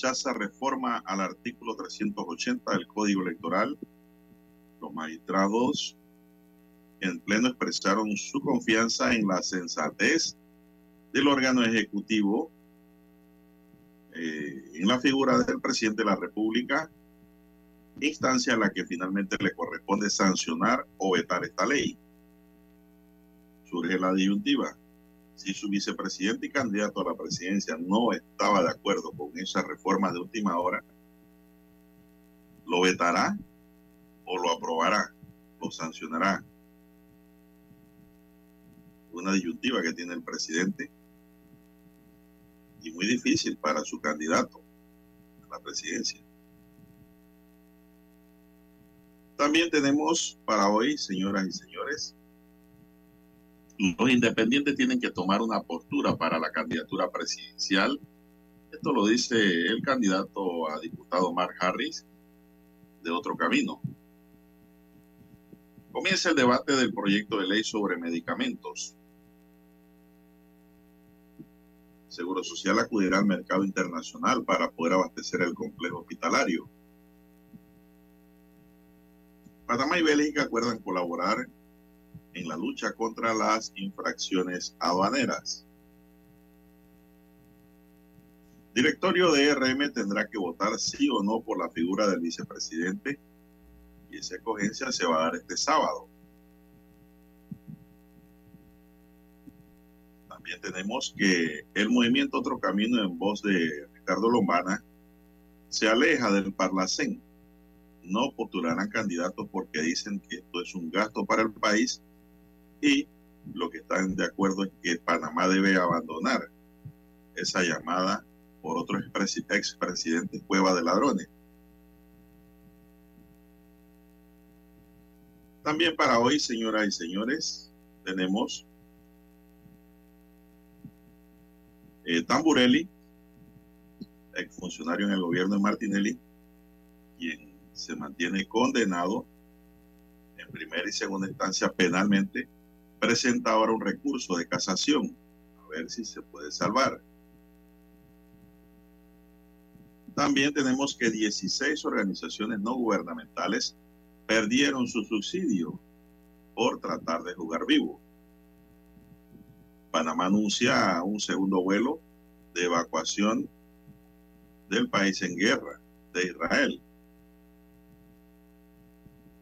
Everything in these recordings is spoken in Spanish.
Rechaza reforma al artículo 380 del Código Electoral. Los magistrados en pleno expresaron su confianza en la sensatez del órgano ejecutivo, eh, en la figura del presidente de la República, instancia a la que finalmente le corresponde sancionar o vetar esta ley. Surge la disyuntiva si su vicepresidente y candidato a la presidencia no estaba de acuerdo con esa reforma de última hora, lo vetará o lo aprobará, lo sancionará. Una disyuntiva que tiene el presidente y muy difícil para su candidato a la presidencia. También tenemos para hoy, señoras y señores, los independientes tienen que tomar una postura para la candidatura presidencial. Esto lo dice el candidato a diputado Mark Harris de otro camino. Comienza el debate del proyecto de ley sobre medicamentos. Seguro Social acudirá al mercado internacional para poder abastecer el complejo hospitalario. Panamá y Bélgica acuerdan colaborar en la lucha contra las infracciones aduaneras. Directorio de RM tendrá que votar sí o no por la figura del vicepresidente y esa escogencia se va a dar este sábado. También tenemos que el movimiento Otro Camino en voz de Ricardo Lombana se aleja del Parlacén. No postularán candidatos porque dicen que esto es un gasto para el país y lo que están de acuerdo es que Panamá debe abandonar esa llamada por otro expresidente Cueva de Ladrones. También para hoy, señoras y señores, tenemos eh, Tamburelli, exfuncionario en el gobierno de Martinelli, quien se mantiene condenado en primera y segunda instancia penalmente presenta ahora un recurso de casación, a ver si se puede salvar. También tenemos que 16 organizaciones no gubernamentales perdieron su subsidio por tratar de jugar vivo. Panamá anuncia un segundo vuelo de evacuación del país en guerra, de Israel.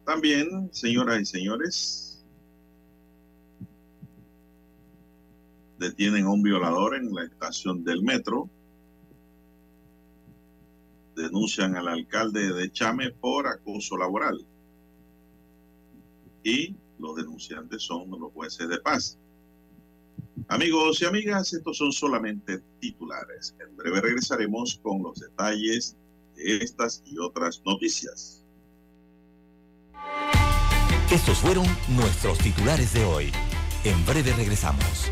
También, señoras y señores, detienen a un violador en la estación del metro. Denuncian al alcalde de Chame por acoso laboral. Y los denunciantes son los jueces de paz. Amigos y amigas, estos son solamente titulares. En breve regresaremos con los detalles de estas y otras noticias. Estos fueron nuestros titulares de hoy. En breve regresamos.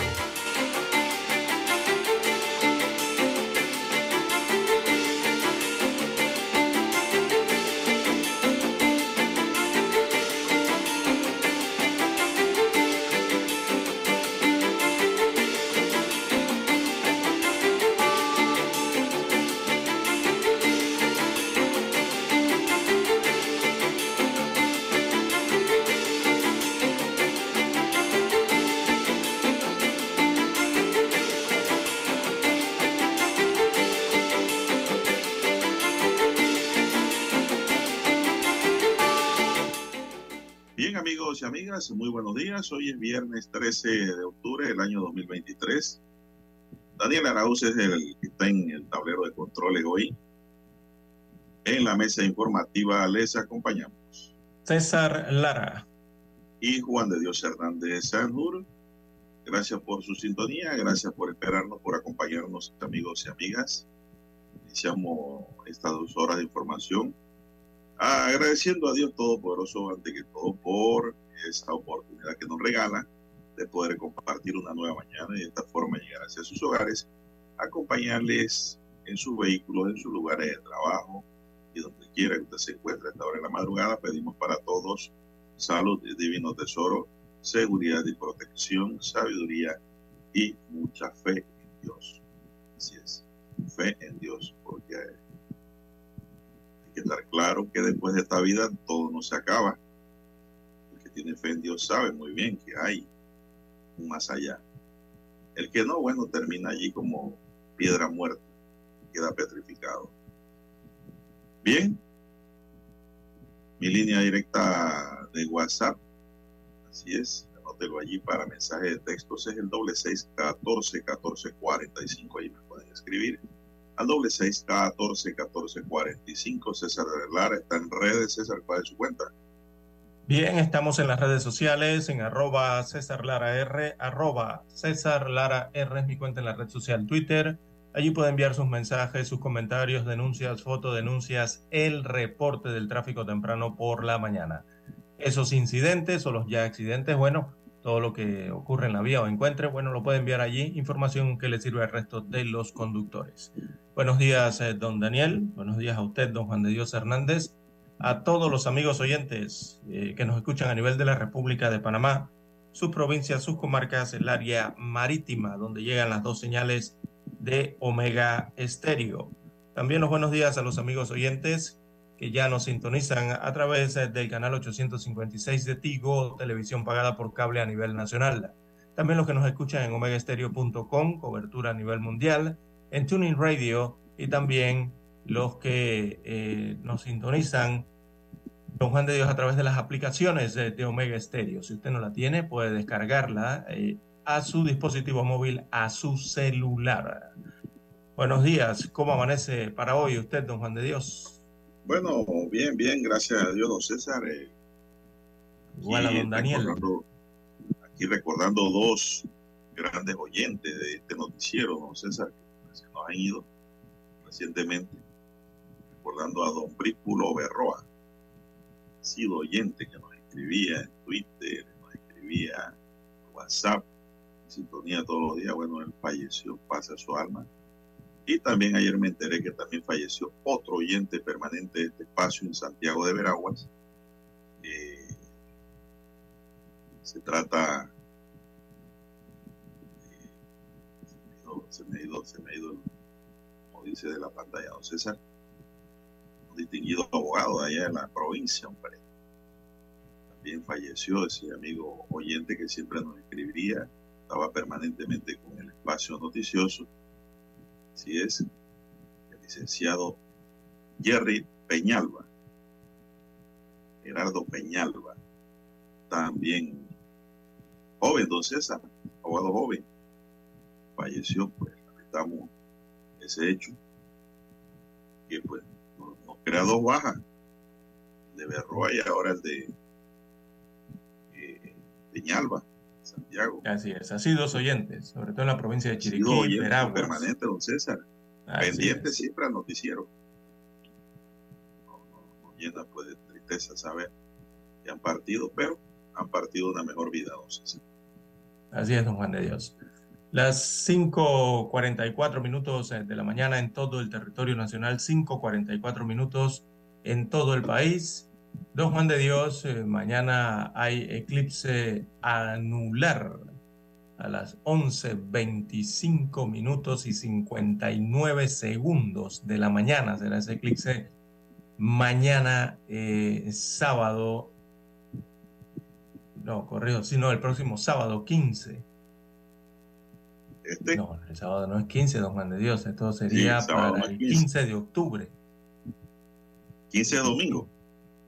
Amigos y amigas, muy buenos días. Hoy es viernes 13 de octubre del año 2023. Daniel Arauz es el que está en el tablero de controles hoy. En la mesa informativa les acompañamos. César Lara. Y Juan de Dios Hernández Sanjur. Gracias por su sintonía, gracias por esperarnos, por acompañarnos, amigos y amigas. Iniciamos estas dos horas de información agradeciendo a Dios Todopoderoso ante que todo por esta oportunidad que nos regala de poder compartir una nueva mañana y de esta forma llegar hacia sus hogares, acompañarles en sus vehículos, en sus lugares de trabajo y donde quiera que usted se encuentre a esta hora de la madrugada. Pedimos para todos salud divino tesoro, seguridad y protección, sabiduría y mucha fe en Dios. Así es, fe en Dios, porque estar claro que después de esta vida todo no se acaba. El que tiene fe en Dios sabe muy bien que hay un más allá. El que no, bueno, termina allí como piedra muerta, queda petrificado. Bien, mi línea directa de WhatsApp, así es, anótelo allí para mensaje de textos, es el doble seis catorce catorce cuarenta y cinco, ahí me pueden escribir al doble seis catorce catorce cuarenta y cinco. César Lara está en redes. César, ¿cuál es su cuenta? Bien, estamos en las redes sociales, en arroba César Lara R, arroba César Lara R es mi cuenta en la red social Twitter. Allí puede enviar sus mensajes, sus comentarios, denuncias, fotodenuncias, el reporte del tráfico temprano por la mañana. Esos incidentes o los ya accidentes, bueno, todo lo que ocurre en la vía o encuentre, bueno, lo puede enviar allí, información que le sirve al resto de los conductores. Buenos días, eh, don Daniel, buenos días a usted, don Juan de Dios Hernández, a todos los amigos oyentes eh, que nos escuchan a nivel de la República de Panamá, sus provincias, sus comarcas, el área marítima, donde llegan las dos señales de Omega Estéreo. También los buenos días a los amigos oyentes que ya nos sintonizan a través eh, del canal 856 de Tigo, televisión pagada por cable a nivel nacional. También los que nos escuchan en omegaestereo.com, cobertura a nivel mundial, en Tuning Radio y también los que eh, nos sintonizan, don Juan de Dios, a través de las aplicaciones de, de Omega Stereo. Si usted no la tiene, puede descargarla eh, a su dispositivo móvil, a su celular. Buenos días, ¿cómo amanece para hoy usted, don Juan de Dios? Bueno, bien, bien, gracias a Dios, don César. Eh, Igual a don Daniel. aquí recordando dos grandes oyentes de este noticiero, don César, han ido recientemente, recordando a don Brípulo Berroa, sido oyente que nos escribía en Twitter, nos escribía en WhatsApp, sintonía todos los días, bueno, él falleció, pasa su alma. Y también ayer me enteré que también falleció otro oyente permanente de este espacio en Santiago de Veraguas. Eh, se trata se me ha ido, se me ha ido, como dice de la pantalla, don César, un distinguido abogado allá en la provincia, hombre. También falleció ese amigo oyente que siempre nos escribiría, estaba permanentemente con el espacio noticioso. Así es, el licenciado Jerry Peñalba, Gerardo Peñalba, también joven, don César, abogado joven, falleció, pues lamentamos ese hecho, que pues nos, crea dos bajas, de Berroa y ahora el de eh, Peñalba, Santiago. Así es, así dos oyentes, sobre todo en la provincia de Chiriquí, permanente, don César, pendiente siempre al noticiero. Nos llena pues de tristeza saber que han partido, pero han partido una mejor vida, don César. Así es, don Juan de Dios. Las 5.44 minutos eh, de la mañana en todo el territorio nacional, 5.44 minutos en todo el país. Don Juan de Dios, eh, mañana hay eclipse anular a las 11.25 minutos y 59 segundos de la mañana. Será ese eclipse mañana eh, sábado. No, corrido, sino el próximo sábado 15 este. No, el sábado no es 15, don Juan de Dios. Esto sería para el 15. de octubre. 15 de domingo.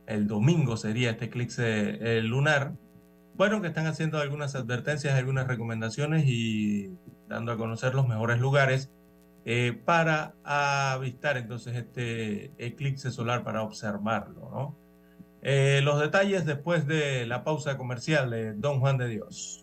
El domingo sería este eclipse lunar. Bueno, que están haciendo algunas advertencias, algunas recomendaciones y dando a conocer los mejores lugares eh, para avistar entonces este eclipse solar, para observarlo. ¿no? Eh, los detalles después de la pausa comercial de Don Juan de Dios.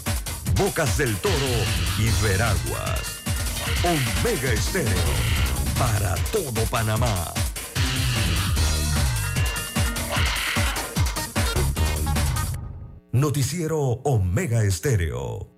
Bocas del Toro y Veraguas. Omega Estéreo para todo Panamá. Noticiero Omega Estéreo.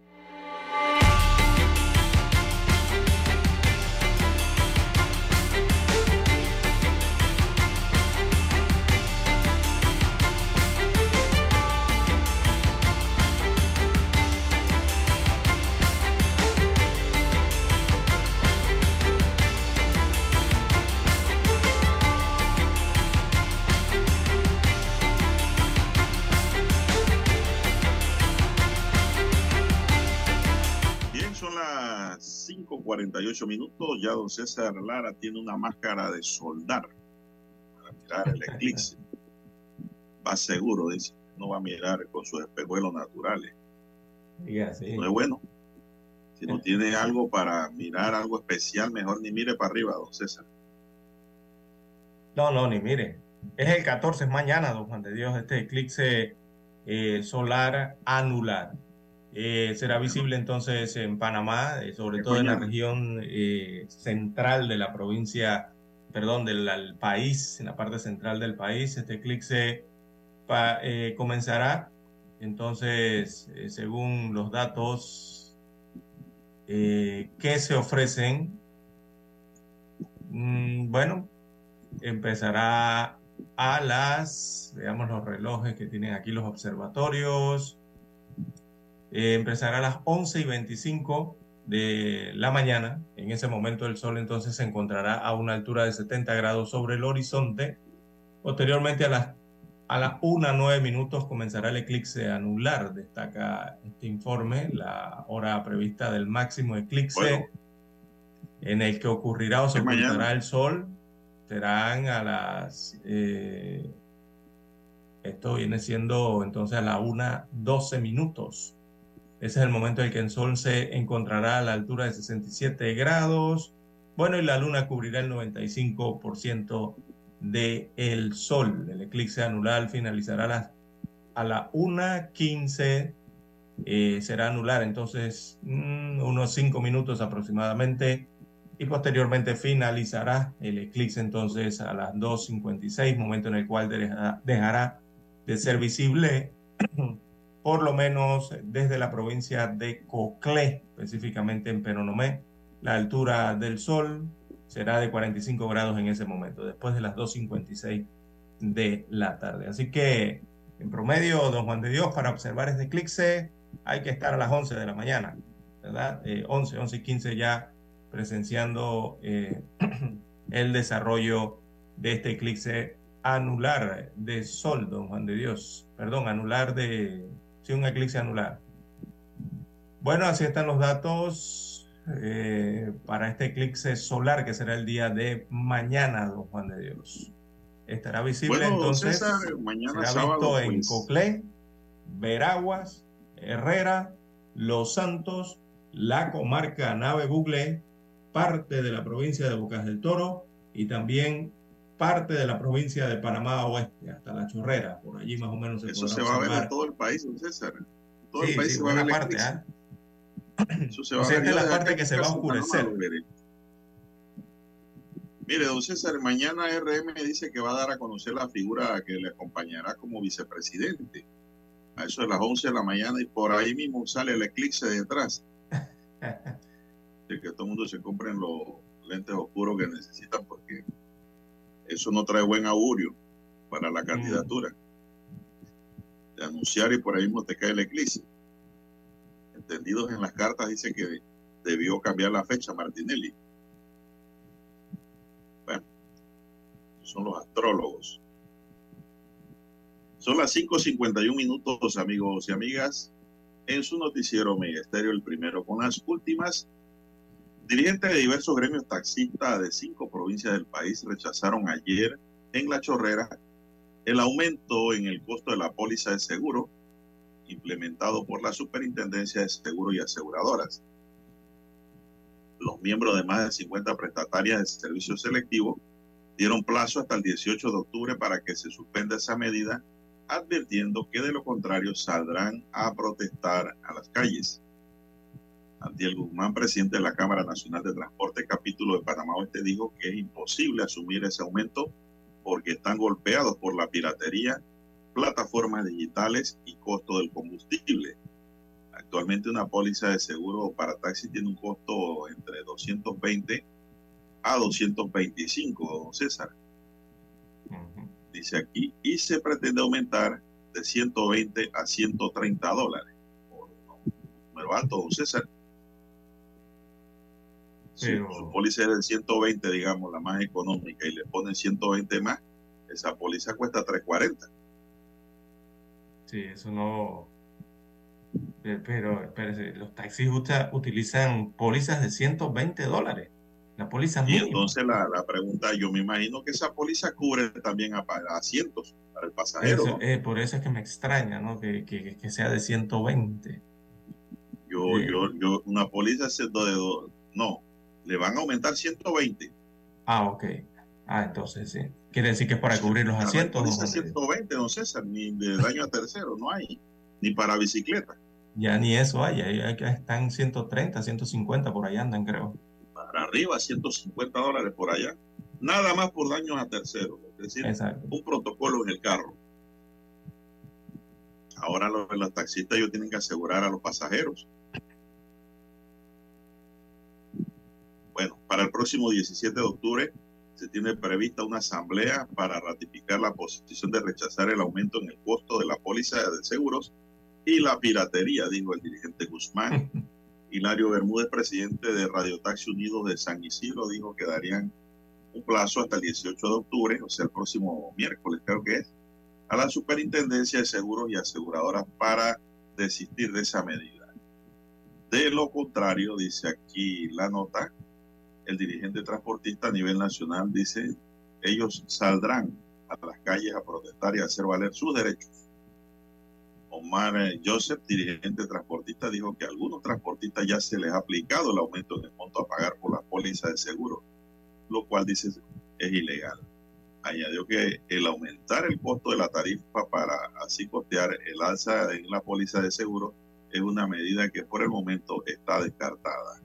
48 minutos, ya don César Lara tiene una máscara de soldar para mirar el eclipse. Va seguro, dice, no va a mirar con sus espejuelos naturales. No es bueno. Si no eh. tiene algo para mirar, algo especial, mejor ni mire para arriba, don César. No, no, ni mire. Es el 14, es mañana, don Juan de Dios, este eclipse eh, solar anular. Eh, será visible entonces en Panamá, eh, sobre todo en la región eh, central de la provincia, perdón, del al país, en la parte central del país. Este eclipse pa- comenzará entonces, según los datos que se ofrecen, mm, bueno, empezará a las, veamos los relojes que tienen aquí los observatorios, eh, empezará a las 11 y 25 de la mañana. En ese momento el sol entonces se encontrará a una altura de 70 grados sobre el horizonte. Posteriormente a las, a las 1 a 9 minutos comenzará el eclipse anular, destaca este informe, la hora prevista del máximo eclipse Bueno. en el que ocurrirá o se Es mañana. ocultará el sol. Serán a las... eh, esto viene siendo entonces a la 1, 12 minutos. Ese es el momento en el que el Sol se encontrará a la altura de 67 grados. Bueno, y la Luna cubrirá el 95% del Sol. El eclipse anular finalizará a las a la 1.15 eh, será anular, entonces mm, unos 5 minutos aproximadamente y posteriormente finalizará el eclipse entonces a las 2.56, momento en el cual dejará de ser visible por lo menos desde la provincia de Coclé, específicamente en Penonomé. La altura del sol será de 45 grados en ese momento, después de las 2.56 de la tarde. Así que, en promedio, don Juan de Dios, para observar este eclipse hay que estar a las 11 de la mañana, ¿verdad? Eh, 11, 11 y 15 ya presenciando eh, el desarrollo de este eclipse anular de sol, don Juan de Dios. Perdón, anular de... Sí, un eclipse anular. Bueno, así están los datos eh, para este eclipse solar que será el día de mañana, don Juan de Dios. Estará visible Bueno, entonces. César, mañana será sábado, visto en pues. Coclé, Veraguas, Herrera, Los Santos, la comarca Nave Bugle, parte de la provincia de Bocas del Toro y también parte de la provincia de Panamá Oeste, hasta La Chorrera, por allí más o menos se Eso se va a ver observar. en todo el país, don César. Todo Sí, el país sí, se va a ver parte. ¿ah? Eso se O va a sea, ver. esta es la parte que se va a Panamá oscurecer. Mire, don César, mañana RM dice que va a dar a conocer la figura que le acompañará como vicepresidente. A eso de las 11 de la mañana y por ahí mismo sale el eclipse detrás. De que todo el mundo se compren los lentes oscuros que necesitan porque eso no trae buen augurio para la candidatura. De anunciar y por ahí mismo te cae el eclipse. Entendidos en las cartas dice que debió cambiar la fecha Martinelli. Bueno, son los astrólogos. Son las 5.51 minutos, amigos y amigas, en su noticiero Estéreo, el primero con las últimas. Dirigentes de diversos gremios taxistas de cinco provincias del país rechazaron ayer en La Chorrera el aumento en el costo de la póliza de seguro implementado por la Superintendencia de Seguros y Aseguradoras. Los miembros de más de 50 prestatarias de servicio selectivo dieron plazo hasta el 18 de octubre para que se suspenda esa medida, advirtiendo que de lo contrario saldrán a protestar a las calles. Antiel Guzmán, presidente de la Cámara Nacional de Transporte, capítulo de Panamá Oeste, dijo que es imposible asumir ese aumento porque están golpeados por la piratería plataformas digitales y costo del combustible. Actualmente una póliza de seguro para taxi tiene un costo entre 220 a 225, don César. Dice aquí, y se pretende aumentar de 120 a 130 dólares. Número alto, don César. Si su póliza es de 120, digamos, la más económica, y le ponen 120 más, esa póliza cuesta 340. Sí, eso no. Pero, espérese, los taxis utilizan pólizas de 120 dólares. La póliza Y entonces la, la, pregunta, yo me imagino que esa póliza cubre también a, asientos para el pasajero. Eh, por eso es que me extraña, ¿no? Que, que, que sea de 120. Yo, yo, yo, una póliza de, de, no, le van a aumentar 120. Ah, ok. Ah, entonces sí. Quiere decir que es para cubrir los asientos. No, 120, don César, ni de daño a tercero, no hay. Ni para bicicleta. Ya ni eso hay, ahí están 130, 150, por ahí andan, creo. Para arriba, 150 dólares por allá. Nada más por daños a terceros. Es decir, un protocolo en el carro. Ahora los, los taxistas ellos tienen que asegurar a los pasajeros. Bueno, para el próximo 17 de octubre se tiene prevista una asamblea para ratificar la posición de rechazar el aumento en el costo de la póliza de seguros y la piratería, dijo el dirigente Guzmán. Hilario Bermúdez, presidente de Radio Taxi Unidos de San Isidro, dijo que darían un plazo hasta el 18 de octubre, o sea, el próximo miércoles creo que es, a la Superintendencia de Seguros y Aseguradoras para desistir de esa medida. De lo contrario, dice aquí la nota, el dirigente transportista a nivel nacional dice, ellos saldrán a las calles a protestar y a hacer valer sus derechos. Omar eh, Joseph, dirigente transportista, dijo que a algunos transportistas ya se les ha aplicado el aumento en el monto a pagar por la póliza de seguro, lo cual dice es ilegal. Añadió que el aumentar el costo de la tarifa para así costear el alza en la póliza de seguro es una medida que por el momento está descartada.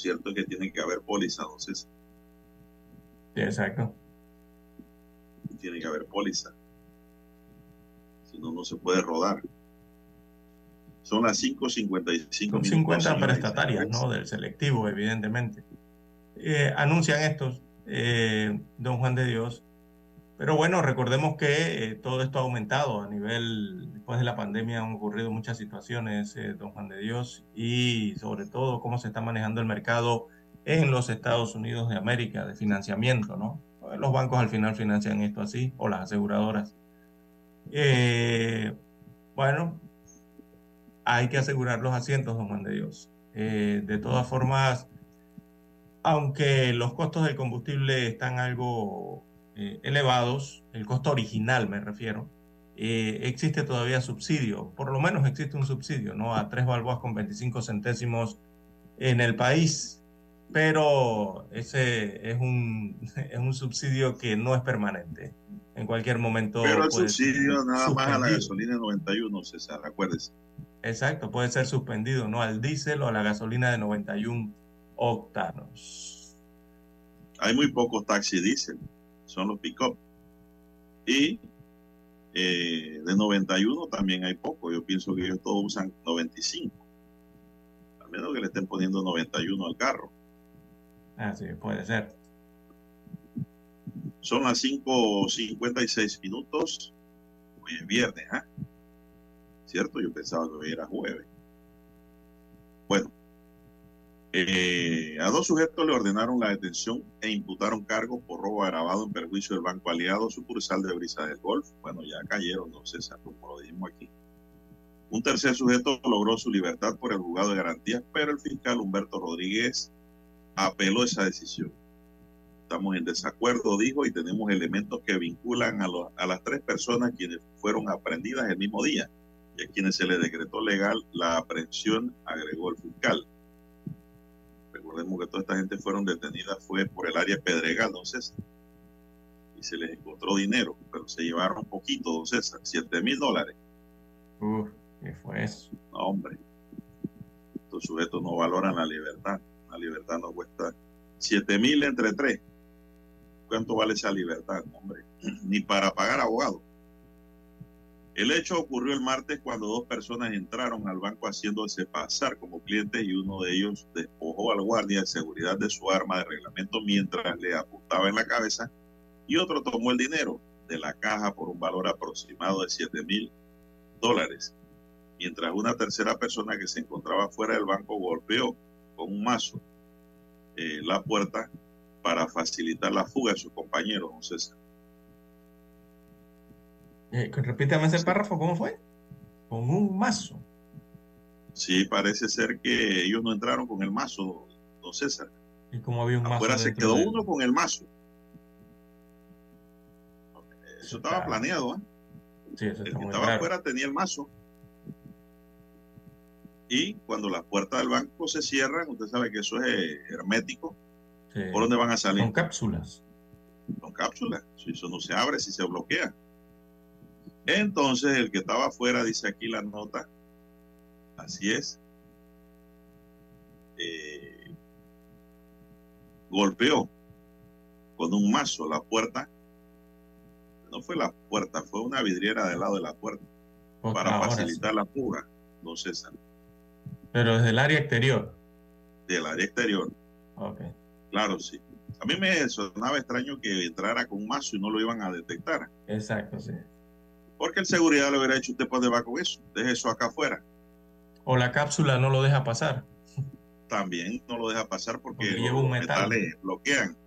Cierto es que tiene que haber póliza, entonces. Sí, exacto. Tiene que haber póliza. Si no, no se puede rodar. Son las 5.55 Son 50 prestatarias, ¿no? Del selectivo, evidentemente. Eh, anuncian estos, eh, don Juan de Dios, pero bueno, recordemos que eh, todo esto ha aumentado a nivel, después de la pandemia han ocurrido muchas situaciones, eh, don Juan de Dios, y sobre todo cómo se está manejando el mercado en los Estados Unidos de América de financiamiento, ¿no? Los bancos al final financian esto así, o las aseguradoras. Eh, bueno, hay que asegurar los asientos, don Juan de Dios. de todas formas, aunque los costos del combustible están algo eh, elevados, el costo original me refiero, eh, existe todavía subsidio, por lo menos existe un subsidio, ¿no? A tres balboas con 25 centésimos en el país, pero ese es un, es un subsidio que no es permanente. En cualquier momento. Pero el subsidio nada más a la gasolina 91, César, acuérdese. Exacto, puede ser suspendido, ¿no? Al diésel o a la gasolina de 91 octanos. Hay muy pocos taxis diésel son los pick-up. Y eh, de 91 también hay poco. Yo pienso que ellos todos usan 95. Al menos que le estén poniendo 91 al carro. Ah, sí, puede ser. Son las 5.56 minutos. Hoy es viernes, ¿ah? ¿Cierto? Yo pensaba que hoy era jueves. Bueno, eh, a dos sujetos le ordenaron la detención e imputaron cargos por robo agravado en perjuicio del Banco Aliado, sucursal de Brisa del Golf. Bueno, ya cayeron, no César, como lo dijimos aquí. Un tercer sujeto logró su libertad por el juzgado de garantías, pero el fiscal Humberto Rodríguez apeló esa decisión. Estamos en desacuerdo, dijo, y tenemos elementos que vinculan a, las tres personas quienes fueron aprendidas el mismo día y a quienes se les decretó legal la aprehensión, agregó el fiscal recordemos que toda esta gente fueron detenidas fue por el área Pedregal, entonces, y se les encontró dinero, pero se llevaron poquito, don César, 7 mil dólares. Uf, ¿qué fue eso? No, hombre, estos sujetos no valoran la libertad, la libertad no cuesta 7 mil entre tres. ¿Cuánto vale esa libertad, hombre? Ni para pagar abogado. El hecho ocurrió el martes cuando dos personas entraron al banco haciéndose pasar como clientes y uno de ellos despojó al guardia de seguridad de su arma de reglamento mientras le apuntaba en la cabeza y otro tomó el dinero de la caja por un valor aproximado de 7 mil dólares, mientras una tercera persona que se encontraba fuera del banco golpeó con un mazo eh, la puerta para facilitar la fuga de sus compañeros, don César. Eh, repítame ese párrafo, ¿cómo fue? Con un mazo. Sí, parece ser que ellos no entraron con el mazo, don César. ¿Y cómo había un mazo? Afuera se quedó uno con el mazo. Eso estaba planeado, ¿eh? Sí, eso El que estaba afuera tenía el mazo. Y cuando las puertas del banco se cierran, usted sabe que eso es hermético. Sí. ¿Por dónde van a salir? Con cápsulas. con cápsulas. Si eso no se abre, si se bloquea. Entonces, el que estaba afuera, dice aquí la nota, así es, eh, golpeó con un mazo la puerta. No fue la puerta, fue una vidriera del lado de la puerta Otra para facilitar la fuga, don César. Pero desde el área exterior. del área exterior. Ok. Claro, sí. A mí me sonaba extraño que entrara con un mazo y no lo iban a detectar. Exacto, sí. Porque el seguridad le hubiera dicho, usted puede va con eso, deje eso acá afuera. O la cápsula no lo deja pasar. También no lo deja pasar porque, Porque lleva un metal. metales bloquean,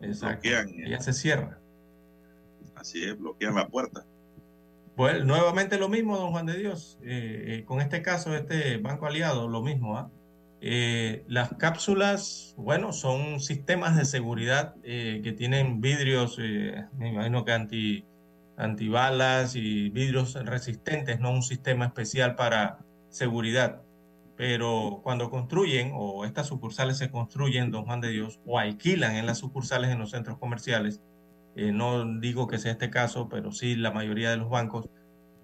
Exacto. bloquean, eh, Ya se cierra. así es, bloquean la puerta. Pues nuevamente lo mismo, don Juan de Dios. Eh, eh, con este caso, este Banco Aliado, lo mismo. ¿ah? Eh, las cápsulas, bueno, son sistemas de seguridad que tienen vidrios, me imagino que anti, antibalas y vidrios resistentes, no un sistema especial para seguridad. Pero cuando construyen, o estas sucursales se construyen, don Juan de Dios, o alquilan en las sucursales en los centros comerciales, eh, no digo que sea este caso, pero sí la mayoría de los bancos,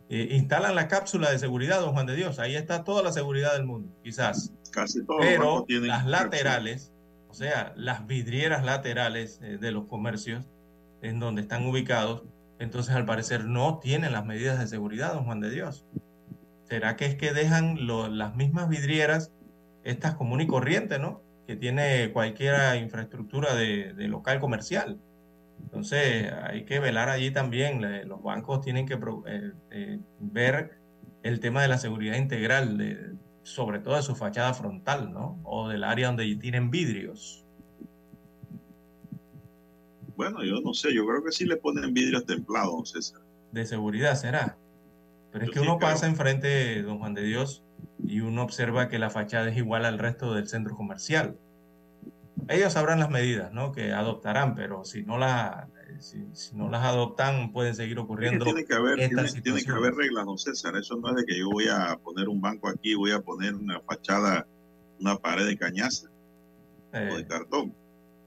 eh, instalan la cápsula de seguridad, don Juan de Dios. Ahí está toda la seguridad del mundo, quizás. Casi todos Pero las laterales, o sea, las vidrieras laterales eh, de los comercios en donde están ubicados, entonces al parecer no tienen las medidas de seguridad, don Juan de Dios. ¿Será que es que dejan las mismas vidrieras, estas común y corriente, ¿no? Que tiene cualquier infraestructura de, local comercial. Entonces hay que velar allí también. Los bancos tienen que eh, eh, ver el tema de la seguridad integral, sobre todo de su fachada frontal, ¿no? O del área donde tienen vidrios. Bueno, yo no sé, yo creo que sí le ponen vidrios templados, César. de seguridad, ¿será? Pero es que sí uno creo. pasa enfrente, don Juan de Dios, y uno observa que la fachada es igual al resto del centro comercial. Ellos sabrán las medidas, ¿no? Que adoptarán, pero si no las, si, si no las adoptan, pueden seguir Es que ocurriendo tiene que haber, estas tiene, tiene que haber reglas, don César. Eso no es de que yo voy a poner un banco aquí, voy a poner una fachada, una pared de cañaza o Eh, de cartón.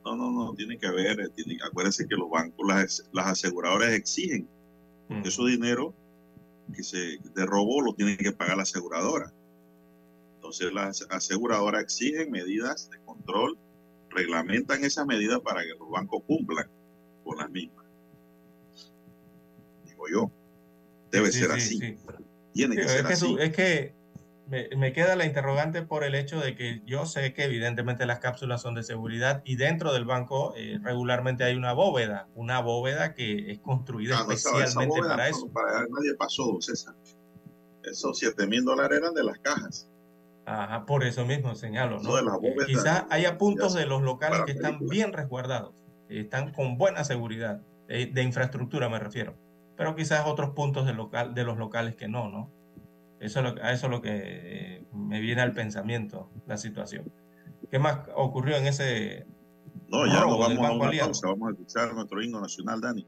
No, no, no, tiene que haber, eh, tiene, acuérdense que los bancos, las, las aseguradoras exigen mm, Eso dinero que se de robo lo tiene que pagar la aseguradora. Entonces las aseguradoras exigen medidas de control, reglamentan esas medidas para que los bancos cumplan con las mismas. Digo yo, debe sí, ser sí, así, sí. tiene que ser es que, así. su- es que me, me queda la interrogante por el hecho de que yo sé que evidentemente las cápsulas son de seguridad y dentro del banco eh, regularmente hay una bóveda, una bóveda que es construida no, esa- esa especialmente para eso. para nadie pasó, César. Esos 7 mil dólares eran de las cajas. Ajá, por eso mismo señalo, ¿no? Eh, quizás haya puntos de los locales que están bien resguardados, eh, están con buena seguridad, de, de infraestructura me refiero, pero quizás otros puntos de, local, de los locales que no, ¿no? Eso es lo, a eso es lo que eh, me viene al pensamiento la situación. ¿Qué más ocurrió en ese No, ya nos vamos a una pausa, vamos a escuchar nuestro himno nacional, Dani.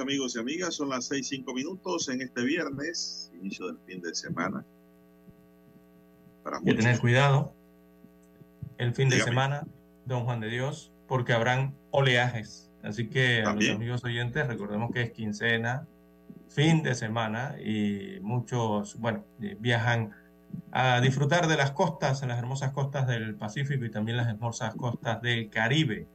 Amigos y amigas. Son las seis, cinco minutos en este viernes, inicio del fin de semana. Para que tener cuidado el fin de semana, don Juan de Dios, porque habrán oleajes. Así que a los amigos oyentes, recordemos que es quincena, fin de semana y muchos, bueno, eh, viajan a disfrutar de las costas, en las hermosas costas del Pacífico y también las hermosas costas del Caribe.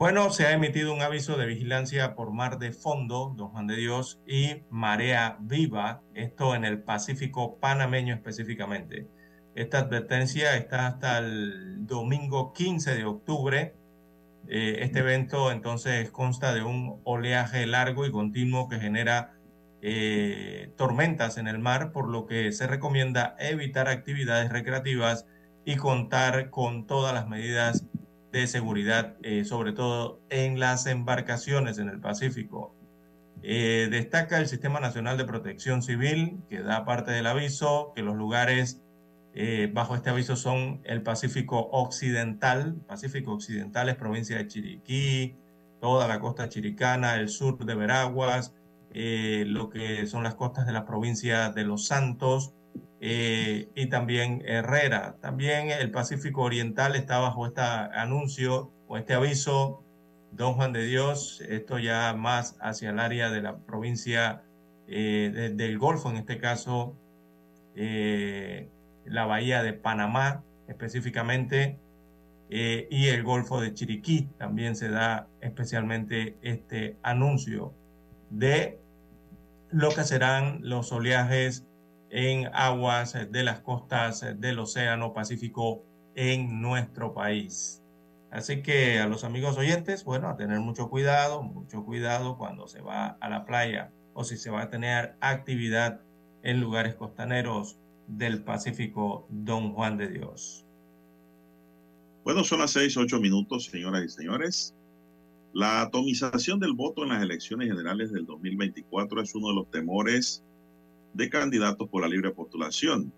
Bueno, se ha emitido un aviso de vigilancia por mar de fondo, don Juan de Dios, y marea viva, esto en el Pacífico panameño específicamente. Esta advertencia está hasta el domingo 15 de octubre. Eh, este evento entonces consta de un oleaje largo y continuo que genera eh, tormentas en el mar, por lo que se recomienda evitar actividades recreativas y contar con todas las medidas de seguridad, eh, sobre todo en las embarcaciones en el Pacífico. Eh, destaca el Sistema Nacional de Protección Civil, que da parte del aviso, que los lugares eh, bajo este aviso son el Pacífico Occidental, Pacífico Occidental es provincia de Chiriquí, toda la costa chiricana, el sur de Veraguas, lo que son las costas de la provincia de Los Santos, eh, y también Herrera. También el Pacífico Oriental está bajo este anuncio o este aviso. Don Juan de Dios, esto ya más hacia el área de la provincia eh, del Golfo, en este caso eh, la bahía de Panamá específicamente, y el Golfo de Chiriquí. También se da especialmente este anuncio de lo que serán los oleajes en aguas de las costas del Océano Pacífico en nuestro país. Así que a los amigos oyentes, bueno, a tener mucho cuidado, mucho cuidado cuando se va a la playa o si se va a tener actividad en lugares costaneros del Pacífico Don Juan de Dios. Bueno, son las seis, ocho minutos, señoras y señores. La atomización del voto en las elecciones generales del 2024 es uno de los temores de candidatos por la libre postulación.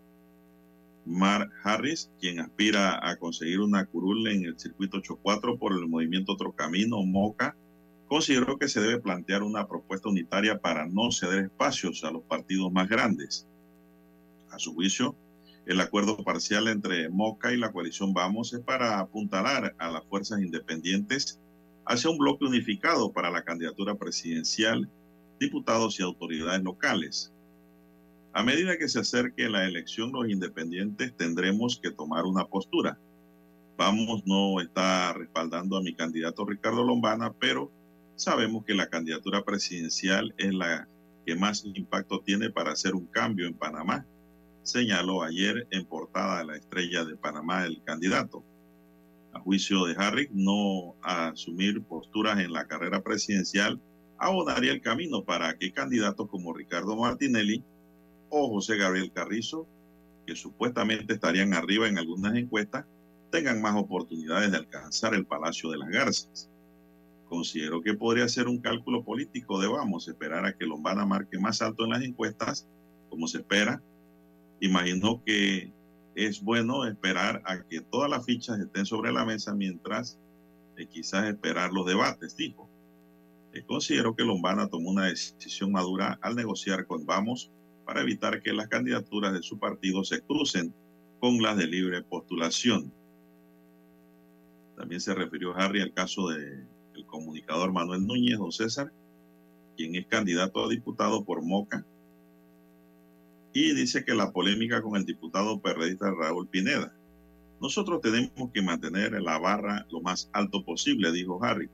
Mark Harris, quien aspira a conseguir una curul en el circuito 84 por el movimiento Otro Camino, MOCA, consideró que se debe plantear una propuesta unitaria para no ceder espacios a los partidos más grandes. A su juicio, el acuerdo parcial entre MOCA y la coalición Vamos es para apuntalar a las fuerzas independientes hacia un bloque unificado para la candidatura presidencial, diputados y autoridades locales. A medida que se acerque la elección, los independientes tendremos que tomar una postura. Vamos no está respaldando a mi candidato Ricardo Lombana, pero sabemos que la candidatura presidencial es la que más impacto tiene para hacer un cambio en Panamá, señaló ayer en portada de la estrella de Panamá el candidato. A juicio de Harry, no asumir posturas en la carrera presidencial abonaría el camino para que candidatos como Ricardo Martinelli o José Gabriel Carrizo, que supuestamente estarían arriba en algunas encuestas, tengan más oportunidades de alcanzar el Palacio de las Garzas. Considero que podría ser un cálculo político de vamos, esperar a que Lombana marque más alto en las encuestas, como se espera. Imagino que es bueno esperar a que todas las fichas estén sobre la mesa mientras eh, quizás esperar los debates, dijo. Eh, considero que Lombana tomó una decisión madura al negociar con Vamos para evitar que las candidaturas de su partido se crucen con las de libre postulación. También se refirió Harry al caso del comunicador Manuel Núñez, don César, quien es candidato a diputado por Moca, y dice que la polémica con el diputado perredista Raúl Pineda. Nosotros tenemos que mantener la barra lo más alto posible, dijo Harry.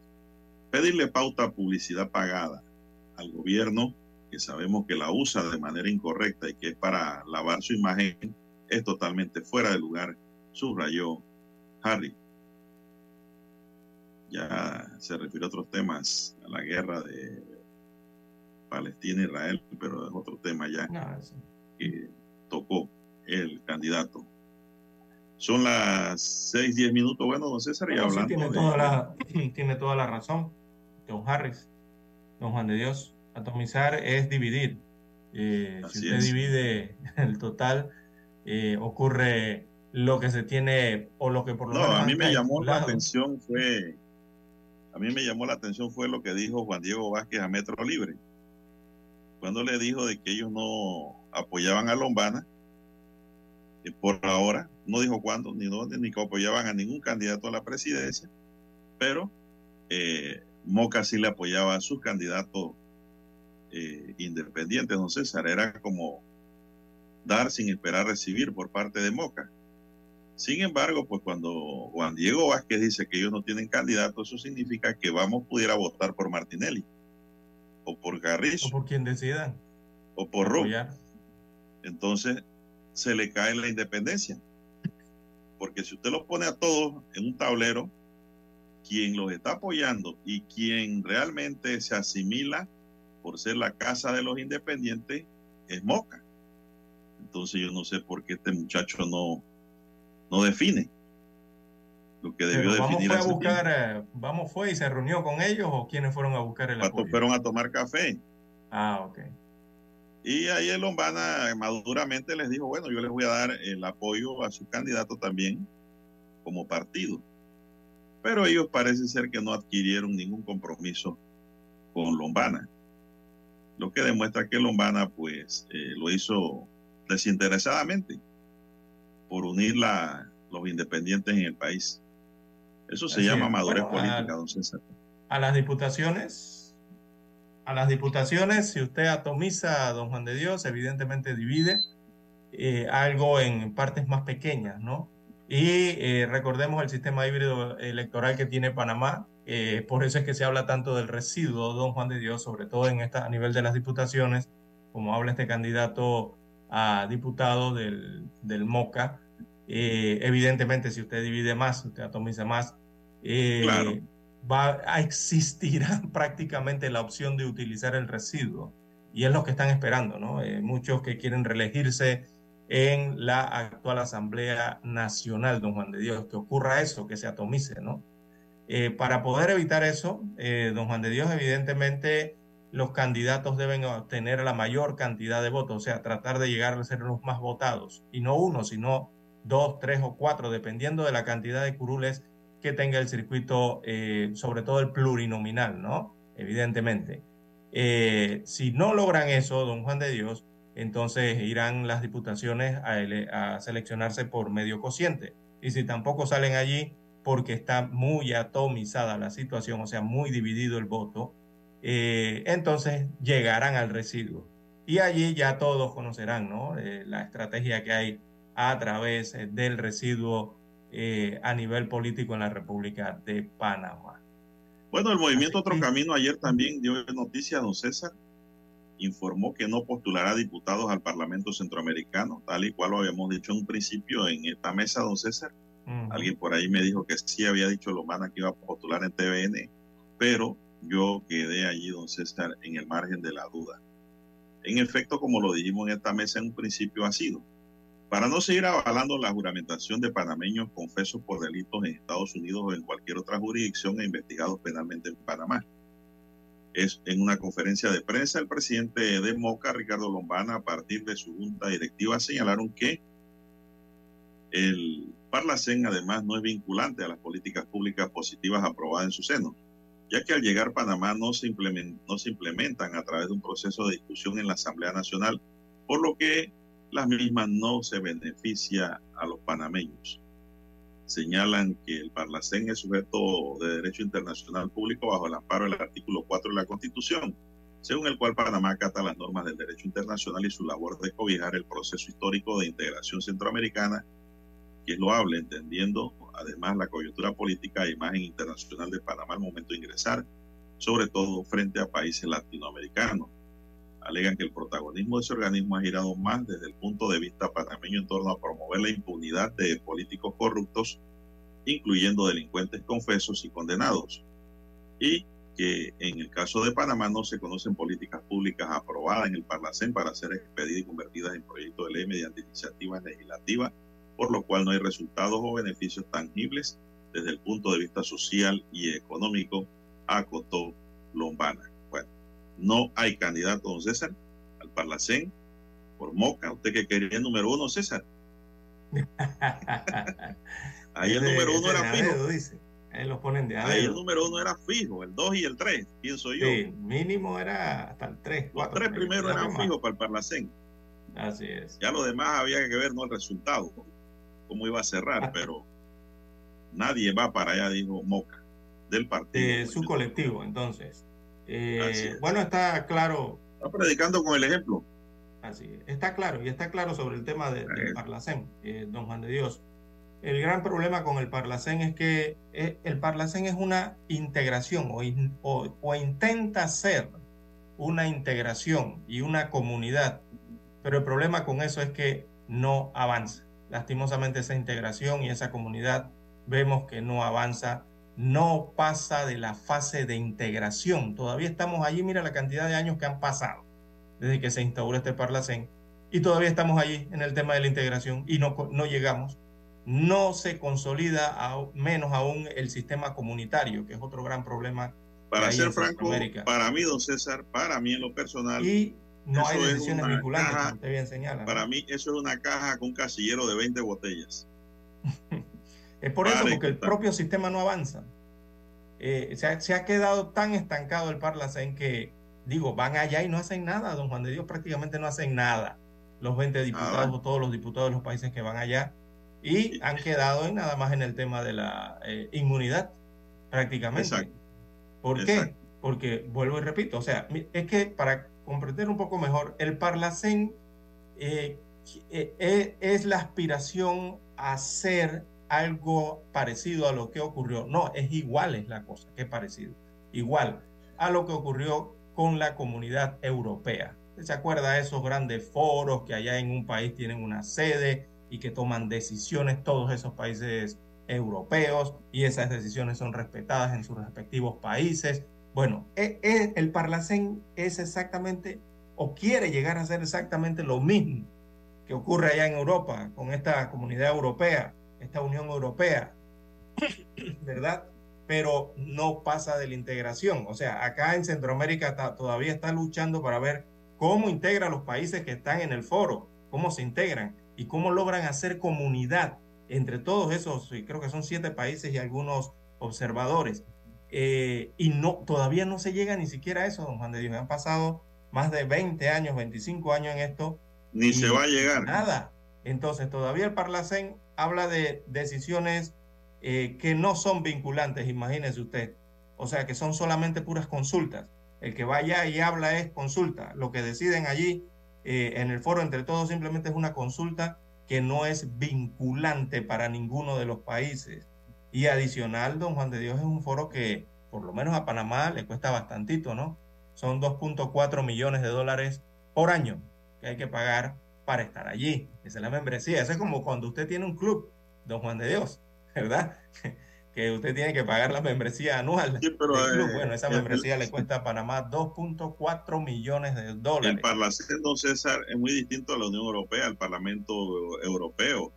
Pedirle pauta publicidad pagada al gobierno, que sabemos que la usa de manera incorrecta y que es para lavar su imagen, es totalmente fuera de lugar, subrayó Harry. Ya se refiere a otros temas, a la guerra de Palestina e Israel, pero es otro tema ya que tocó el candidato. Son las 6, 10 minutos. Bueno, don César, y hablando. tiene, toda la, tiene toda la razón, don Harris, don Juan de Dios. Atomizar es dividir. Eh, si usted divide el total, eh, ocurre lo que se tiene o lo que por lo menos. No, a mí me llamó la atención fue. A mí me llamó la atención fue lo que dijo Juan Diego Vázquez a Metro Libre. Cuando le dijo de que ellos no apoyaban a Lombana, y por ahora, no dijo cuándo, ni dónde, ni que apoyaban a ningún candidato a la presidencia, pero eh, Moca sí le apoyaba a sus candidatos eh, independientes, don César, era como dar sin esperar recibir por parte de Moca. Sin embargo, pues cuando Juan Diego Vázquez dice que ellos no tienen candidato, eso significa que vamos pudiera votar por Martinelli, o por Garrizo. O por quien decida. O por Rubio. Entonces, se le cae la independencia. Porque si usted los pone a todos en un tablero, quien los está apoyando y quien realmente se asimila por ser la casa de los independientes es Moca. Entonces yo no sé por qué este muchacho no, no define lo que debió definir. Vamos fue a buscar, eh, vamos fue y se reunió con ellos o quiénes fueron a buscar el apoyo? Fueron a tomar café. Ah, ok. Y ahí el Lombana maduramente les dijo, bueno, yo les voy a dar el apoyo a su candidato también como partido. Pero ellos parece ser que no adquirieron ningún compromiso con Lombana. Lo que demuestra que Lombana pues eh, lo hizo desinteresadamente por unir la, los independientes en el país. Eso se llama madurez política, don César. A las diputaciones a las diputaciones, si usted atomiza a don Juan de Dios, evidentemente divide eh, algo en partes más pequeñas, ¿no? Y eh, recordemos el sistema híbrido electoral que tiene Panamá, eh, por eso es que se habla tanto del residuo, don Juan de Dios, sobre todo en esta, a nivel de las diputaciones, como habla este candidato a diputado del, del MOCA. evidentemente, si usted divide más, usted atomiza más, claro va a existir prácticamente la opción de utilizar el residuo. Y es lo que están esperando, ¿no? Eh, muchos que quieren reelegirse en la actual Asamblea Nacional, don Juan de Dios, que ocurra eso, que se atomice, ¿no? Eh, para poder evitar eso, eh, don Juan de Dios, evidentemente los candidatos deben obtener la mayor cantidad de votos, o sea, tratar de llegar a ser los más votados, y no uno, sino dos, tres o cuatro, dependiendo de la cantidad de curules que tenga el circuito, eh, sobre todo el plurinominal, ¿no? Evidentemente. Si no logran eso, don Juan de Dios, entonces irán las diputaciones a, seleccionarse por medio cociente. Y si tampoco salen allí porque está muy atomizada la situación, o sea, muy dividido el voto, eh, entonces llegarán al residuo. Y allí ya todos conocerán ¿no? la estrategia que hay a través del residuo eh, a nivel político en la República de Panamá. Bueno, el movimiento Otro Camino ayer también dio noticia, don César, informó que no postulará diputados al Parlamento Centroamericano, tal y cual lo habíamos dicho en un principio en esta mesa, don César. Alguien por ahí me dijo que sí había dicho Lomana que iba a postular en TVN, pero yo quedé allí, don César, en el margen de la duda. En efecto, como lo dijimos en esta mesa en un principio, ha sido para no seguir avalando la juramentación de panameños confesos por delitos en Estados Unidos o en cualquier otra jurisdicción e investigados penalmente en Panamá. Es en una conferencia de prensa el presidente de Moca, Ricardo Lombana, a partir de su junta directiva, señalaron que el Parlacén además no es vinculante a las políticas públicas positivas aprobadas en su seno, ya que al llegar Panamá no se, implementan a través de un proceso de discusión en la Asamblea Nacional, por lo que las mismas no se beneficia a los panameños. Señalan que el Parlacén es sujeto de derecho internacional público bajo el amparo del artículo 4 de la Constitución, según el cual Panamá acata las normas del derecho internacional y su labor de cobijar el proceso histórico de integración centroamericana que es loable, entendiendo además la coyuntura política e imagen internacional de Panamá al momento de ingresar, sobre todo frente a países latinoamericanos. Alegan que el protagonismo de ese organismo ha girado más desde el punto de vista panameño en torno a promover la impunidad de políticos corruptos, incluyendo delincuentes confesos y condenados, y que en el caso de Panamá no se conocen políticas públicas aprobadas en el Parlacén para ser expedidas y convertidas en proyectos de ley mediante iniciativas legislativas por lo cual no hay resultados o beneficios tangibles desde el punto de vista social y económico, acotó Lombana. Bueno, no hay candidato, don César, al Parlacén por Moca. ¿Usted que quería el número uno, César? Ahí el número uno era fijo. Dice. Ahí los ponen de Ahí el número uno era fijo, el dos y el tres, pienso yo. Sí, mínimo era hasta el tres. Los tres primero eran fijos para el Parlacén. Así es. Ya lo demás había que ver no el resultado cómo iba a cerrar, pero nadie va para allá, dijo Moca, del partido. su colectivo, entonces. Eh, bueno, está claro. Está predicando con el ejemplo. Así Está claro, y está claro sobre el tema de, del Parlacén, eh, don Juan de Dios. El gran problema con el Parlacén es que eh, el Parlacén es una integración o, o intenta ser una integración y una comunidad, pero el problema con eso es que no avanza lastimosamente esa integración y esa comunidad vemos que no avanza, no pasa de la fase de integración. Todavía estamos allí, mira la cantidad de años que han pasado desde que se instauró este Parlacén y todavía estamos allí en el tema de la integración y no, no llegamos. No se consolida menos aún el sistema comunitario, que es otro gran problema. Para ser franco, para mí, don César, para mí en lo personal, y no hay decisiones vinculantes, como usted bien señala. Para mí, eso es una caja con un casillero de 20 botellas. es por eso, porque el propio sistema no avanza. Eh, se, ha, quedado tan estancado el Parlacén que, digo, van allá y no hacen nada. Don Juan de Dios prácticamente no hacen nada. Los 20 diputados, todos los diputados de los países que van allá. Y han quedado en nada más en el tema de la eh, inmunidad, prácticamente. Exacto. ¿Por qué? Porque, vuelvo y repito, o sea, es que para comprender un poco mejor, el Parlacén eh, eh, eh, es la aspiración a ser algo parecido a lo que ocurrió. No, es igual es la cosa, que parecido. Igual a lo que ocurrió con la comunidad europea. ¿Se acuerda de esos grandes foros que allá en un país tienen una sede y que toman decisiones todos esos países europeos y esas decisiones son respetadas en sus respectivos países bueno, e, e, el Parlacén es exactamente o quiere llegar a ser exactamente lo mismo que ocurre allá en Europa con esta comunidad europea, esta Unión Europea, ¿verdad? Pero no pasa de la integración. O sea, acá en Centroamérica todavía está luchando para ver cómo integra a los países que están en el foro, cómo se integran y cómo logran hacer comunidad entre todos esos, creo que son siete países y algunos observadores. Eh, y no, todavía no se llega ni siquiera a eso, don Juan de Dios. Han pasado más de 20 años, 25 años en esto. Ni se va a llegar. Nada. Entonces, todavía el Parlacén habla de decisiones eh, que no son vinculantes, imagínese usted. O sea, que son solamente puras consultas. El que vaya y habla es consulta. Lo que deciden allí eh, en el foro entre todos simplemente es una consulta que no es vinculante para ninguno de los países. Y adicional, don Juan de Dios es un foro que por lo menos a Panamá le cuesta bastantito, ¿no? Son 2.4 millones de dólares por año que hay que pagar para estar allí. Esa es la membresía. Eso es como cuando usted tiene un club, don Juan de Dios, ¿verdad? que usted tiene que pagar la membresía anual sí, pero, club. Bueno, esa membresía le cuesta a Panamá 2.4 millones de dólares. El Parlamento, don César, es muy distinto a la Unión Europea, al Parlamento Europeo.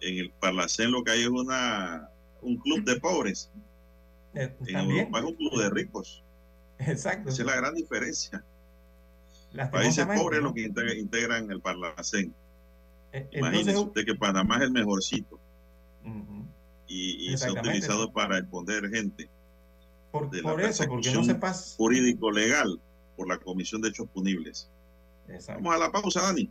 En el Parlacén lo que hay es una un club de pobres. Eh, en Europa es un club de ricos. Exacto. Esa es la gran diferencia. Países pobres los que integran, el Parlacén. Eh, Imagínese usted que Panamá es el mejorcito. Y, se ha utilizado para exponer gente. Por, por eso, porque no se pasa. Jurídico legal por la Comisión de Hechos Punibles. Vamos a la pausa, Dani.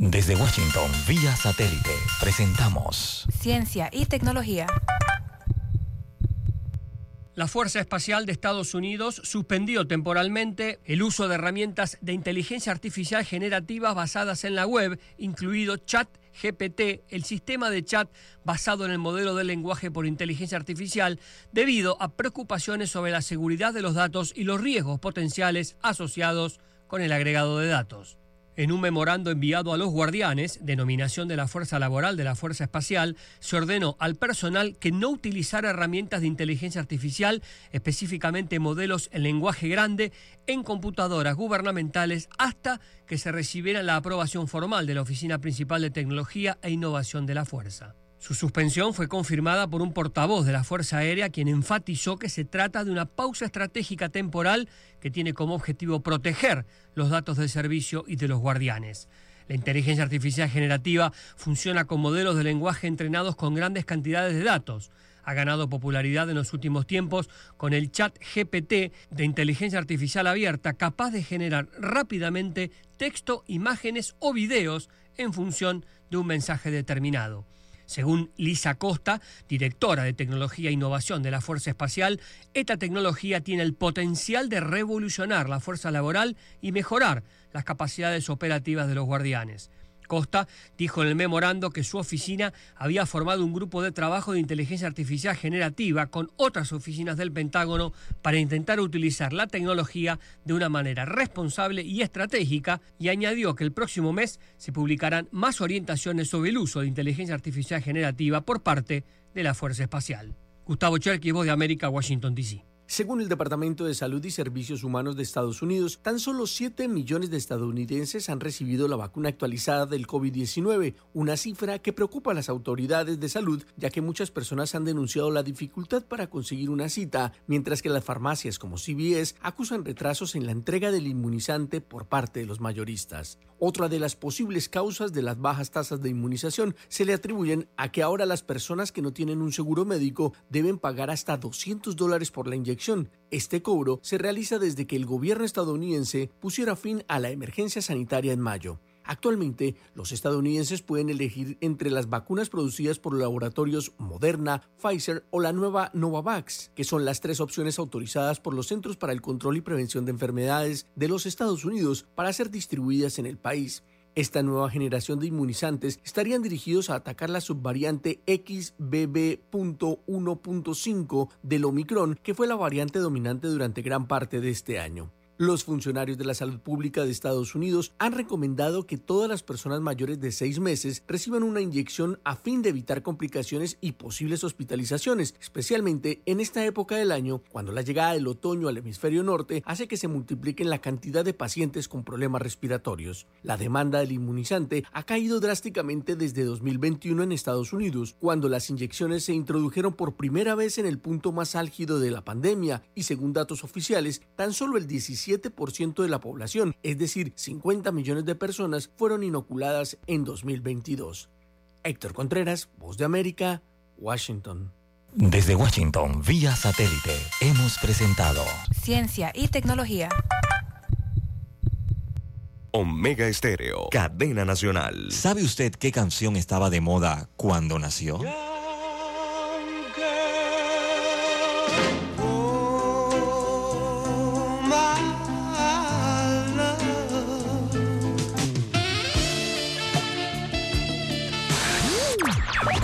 Desde Washington, vía satélite, presentamos Ciencia y tecnología. La Fuerza Espacial de Estados Unidos suspendió temporalmente el uso de herramientas de inteligencia artificial generativas basadas en la web, incluido Chat GPT, el sistema de chat basado en el modelo de lenguaje por inteligencia artificial, debido a preocupaciones sobre la seguridad de los datos y los riesgos potenciales asociados con el agregado de datos. En un memorando enviado a los guardianes, denominación de la Fuerza Laboral de la Fuerza Espacial, se ordenó al personal que no utilizara herramientas de inteligencia artificial, específicamente modelos en lenguaje grande, en computadoras gubernamentales hasta que se recibiera la aprobación formal de la Oficina Principal de Tecnología e Innovación de la Fuerza. Su suspensión fue confirmada por un portavoz de la Fuerza Aérea quien enfatizó que se trata de una pausa estratégica temporal que tiene como objetivo proteger los datos del servicio y de los guardianes. La inteligencia artificial generativa funciona con modelos de lenguaje entrenados con grandes cantidades de datos. Ha ganado popularidad en los últimos tiempos con el chat GPT de inteligencia artificial abierta capaz de generar rápidamente texto, imágenes o videos en función de un mensaje determinado. Según Lisa Costa, directora de Tecnología e Innovación de la Fuerza Espacial, esta tecnología tiene el potencial de revolucionar la fuerza laboral y mejorar las capacidades operativas de los guardianes. Costa dijo en el memorando que su oficina había formado un grupo de trabajo de inteligencia artificial generativa con otras oficinas del Pentágono para intentar utilizar la tecnología de una manera responsable y estratégica y añadió que el próximo mes se publicarán más orientaciones sobre el uso de inteligencia artificial generativa por parte de la Fuerza Espacial. Gustavo Cherky, Voz de América, Washington, D.C. Según el Departamento de Salud y Servicios Humanos de Estados Unidos, tan solo 7 millones de estadounidenses han recibido la vacuna actualizada del COVID-19, una cifra que preocupa a las autoridades de salud, ya que muchas personas han denunciado la dificultad para conseguir una cita, mientras que las farmacias como CVS acusan retrasos en la entrega del inmunizante por parte de los mayoristas. Otra de las posibles causas de las bajas tasas de inmunización se le atribuyen a que ahora las personas que no tienen un seguro médico deben pagar hasta 200 dólares por la inyección. Este cobro se realiza desde que el gobierno estadounidense pusiera fin a la emergencia sanitaria en mayo. Actualmente, los estadounidenses pueden elegir entre las vacunas producidas por los laboratorios Moderna, Pfizer o la nueva Novavax, que son las tres opciones autorizadas por los Centros para el Control y Prevención de Enfermedades de los Estados Unidos para ser distribuidas en el país. Esta nueva generación de inmunizantes estarían dirigidos a atacar la subvariante XBB.1.5 del Omicron, que fue la variante dominante durante gran parte de este año. Los funcionarios de la salud pública de Estados Unidos han recomendado que todas las personas mayores de seis meses reciban una inyección a fin de evitar complicaciones y posibles hospitalizaciones, especialmente en esta época del año, cuando la llegada del otoño al hemisferio norte hace que se multipliquen la cantidad de pacientes con problemas respiratorios. La demanda del inmunizante ha caído drásticamente desde 2021 en Estados Unidos, cuando las inyecciones se introdujeron por primera vez en el punto más álgido de la pandemia y según datos oficiales, tan solo el 17 ciento de la población, es decir, 50 millones de personas, fueron inoculadas en 2022. Héctor Contreras, Voz de América, Washington. Desde Washington, vía satélite, hemos presentado Ciencia y tecnología. Omega Estéreo, cadena nacional. ¿Sabe usted qué canción estaba de moda cuando nació?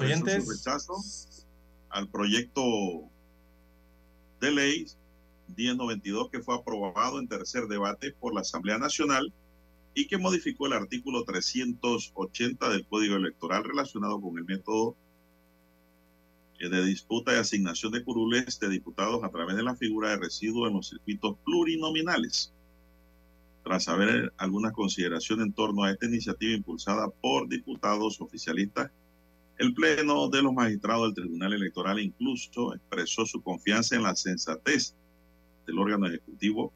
Oyentes. rechazo al proyecto de ley 1092 que fue aprobado en tercer debate por la Asamblea Nacional y que modificó el artículo 380 del Código Electoral relacionado con el método de disputa y asignación de curules de diputados a través de la figura de residuo en los circuitos plurinominales. Tras haber algunas consideraciones en torno a esta iniciativa impulsada por diputados oficialistas, el Pleno de los Magistrados del Tribunal Electoral incluso expresó su confianza en la sensatez del órgano ejecutivo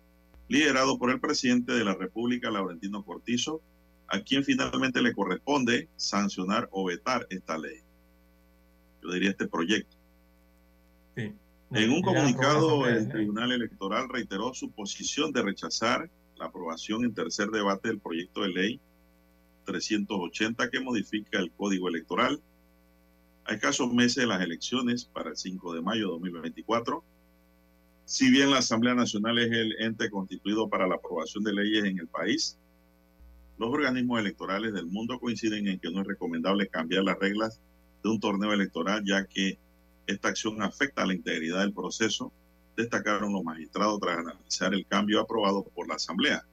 liderado por el presidente de la República, Laurentino Cortizo, a quien finalmente le corresponde sancionar o vetar esta ley. Yo diría este proyecto. Sí. En un comunicado, el. Tribunal Electoral reiteró su posición de rechazar la aprobación en tercer debate del proyecto de ley 380 que modifica el Código Electoral a escasos meses de las elecciones para el 5 de mayo de 2024. Si bien la Asamblea Nacional es el ente constituido para la aprobación de leyes en el país, los organismos electorales del mundo coinciden en que no es recomendable cambiar las reglas de un torneo electoral, ya que esta acción afecta a la integridad del proceso, destacaron los magistrados tras analizar el cambio aprobado por la Asamblea.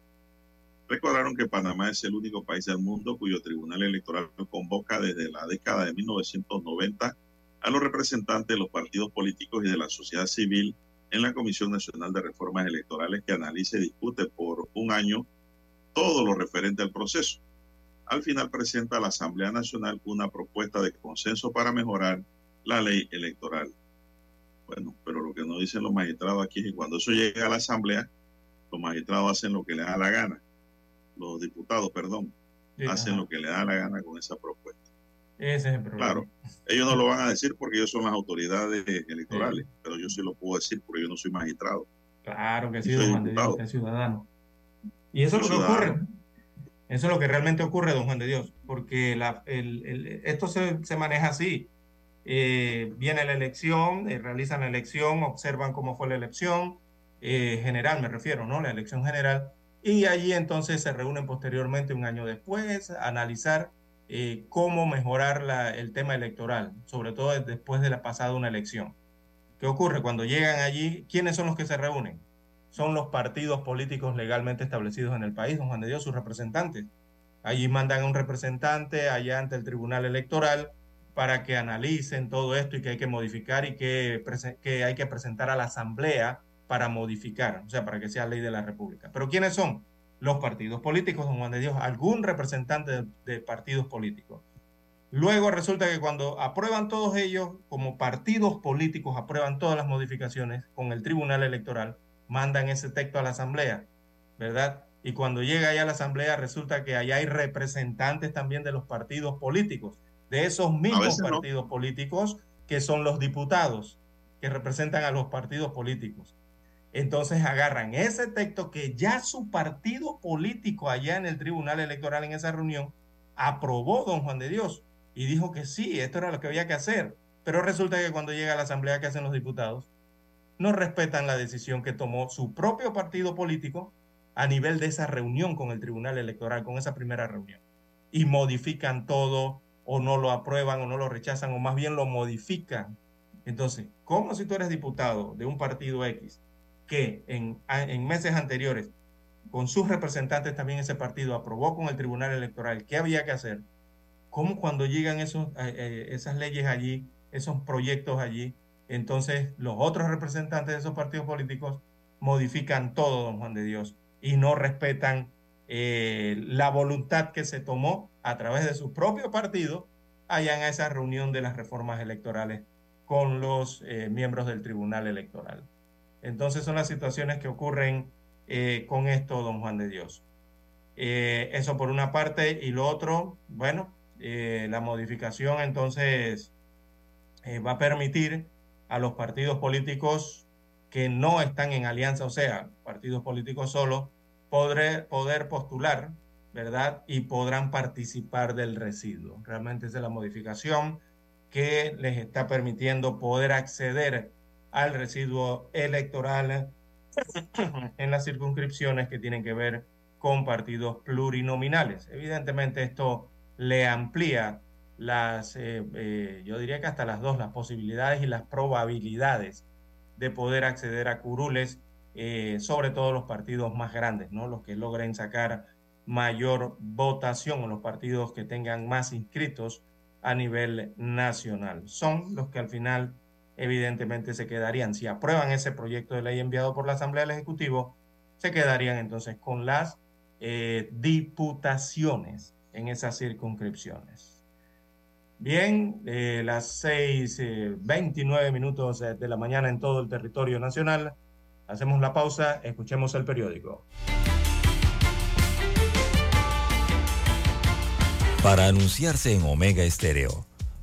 Recordaron que Panamá es el único país del mundo cuyo tribunal electoral convoca desde la década de 1990 a los representantes de los partidos políticos y de la sociedad civil en la Comisión Nacional de Reformas Electorales que analice y discute por un año todo lo referente al proceso. Al final presenta a la Asamblea Nacional una propuesta de consenso para mejorar la ley electoral. Bueno, pero lo que nos dicen los magistrados aquí es que cuando eso llega a la Asamblea, los magistrados hacen lo que les da la gana. Los diputados, perdón, Sí, hacen ajá. lo que les da la gana con esa propuesta. Ese es el problema. Claro, ellos no lo van a decir porque ellos son las autoridades electorales, pero yo sí lo puedo decir porque yo no soy magistrado. Claro que sí, don Juan de Dios, es ciudadano. Y eso es lo que ocurre. Eso es lo que realmente ocurre, don Juan de Dios, porque la- el- el- esto se, se maneja así. Eh, viene la elección, eh, realizan la elección, observan cómo fue la elección, eh, general me refiero, ¿no? La elección general. Y allí entonces se reúnen posteriormente, un año después, a analizar eh, cómo mejorar el tema electoral, sobre todo después de la pasada una elección. ¿Qué ocurre? Cuando llegan allí, ¿quiénes son los que se reúnen? Son los partidos políticos legalmente establecidos en el país, don Juan de Dios, sus representantes. Allí mandan a un representante allá ante el Tribunal Electoral para que analicen todo esto y que hay que modificar y que, que hay que presentar a la Asamblea para modificar, o sea, para que sea ley de la República. Pero ¿quiénes son? Los partidos políticos, don Juan de Dios, algún representante de, de partidos políticos. Luego resulta que cuando aprueban todos ellos, como partidos políticos aprueban todas las modificaciones con el Tribunal Electoral, mandan ese texto a la Asamblea, ¿verdad? Y cuando llega allá a la Asamblea resulta que allá hay representantes también de los partidos políticos, de esos mismos no. partidos políticos que son los diputados que representan a los partidos políticos. Entonces agarran ese texto que ya su partido político allá en el Tribunal Electoral en esa reunión aprobó don Juan de Dios y dijo que sí, esto era lo que había que hacer. Pero resulta que cuando llega a la asamblea que hacen los diputados, no respetan la decisión que tomó su propio partido político a nivel de esa reunión con el Tribunal Electoral, con esa primera reunión. Y modifican todo, o no lo aprueban, o no lo rechazan, o más bien lo modifican. Entonces, ¿cómo si tú eres diputado de un partido X que en, meses anteriores, con sus representantes también ese partido aprobó con el Tribunal Electoral qué había que hacer? ¿Cómo cuando llegan esos, eh, eh, esas leyes allí, esos proyectos allí, entonces los otros representantes de esos partidos políticos modifican todo, don Juan de Dios, y no respetan eh, la voluntad que se tomó a través de su propio partido allá en esa reunión de las reformas electorales con los miembros del Tribunal Electoral. Entonces son las situaciones que ocurren eh, con esto, don Juan de Dios. Eh, eso por una parte, y lo otro, bueno, eh, la modificación entonces va a permitir a los partidos políticos que no están en alianza, o sea, partidos políticos solo, poder, poder postular, ¿verdad? Y podrán participar del residuo. Realmente esa es la modificación que les está permitiendo poder acceder al residuo electoral en las circunscripciones que tienen que ver con partidos plurinominales. Evidentemente esto le amplía las, eh, eh, yo diría que hasta las dos, las posibilidades y las probabilidades de poder acceder a curules, eh, sobre todo los partidos más grandes, ¿no? Los que logren sacar mayor votación o los partidos que tengan más inscritos a nivel nacional. Son los que al final evidentemente se quedarían, si aprueban ese proyecto de ley enviado por la Asamblea del Ejecutivo, se quedarían entonces con las diputaciones en esas circunscripciones. Bien, eh, las 6.29 eh, minutos eh, de la mañana en todo el territorio nacional. Hacemos la pausa, escuchemos el periódico. Para anunciarse en Omega Estéreo,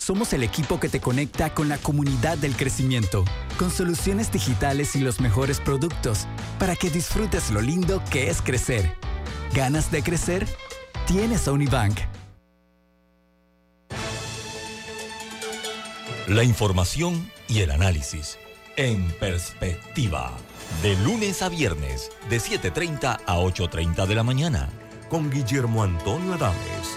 Somos el equipo que te conecta con la comunidad del crecimiento, con soluciones digitales y los mejores productos, para que disfrutes lo lindo que es crecer. ¿Ganas de crecer? Tienes a Unibank. La información y el análisis en perspectiva. De lunes a viernes, de 7.30 a 8.30 de la mañana. Con Guillermo Antonio Adames,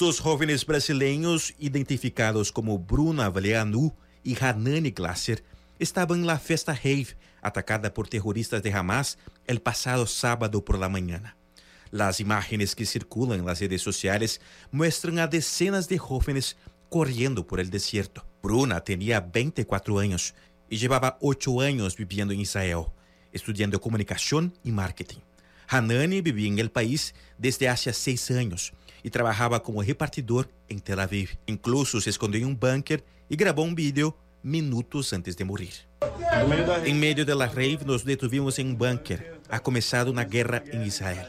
Dos jóvenes brasileños identificados como Bruna Valeanu y Hanani Glasser estaban en la fiesta Rave atacada por terroristas de Hamas el pasado sábado por la mañana. Las imágenes que circulan en las redes sociales muestran a decenas de jóvenes corriendo por el desierto. Bruna tenía 24 años y llevaba 8 años viviendo en Israel, estudiando comunicación y marketing. Hanani vivía en el país desde hace 6 años y trabajaba como repartidor en Tel Aviv. Incluso se escondió en un búnker y grabó un video minutos antes de morir. En medio de la rave nos detuvimos en un búnker. Ha comenzado una guerra en Israel.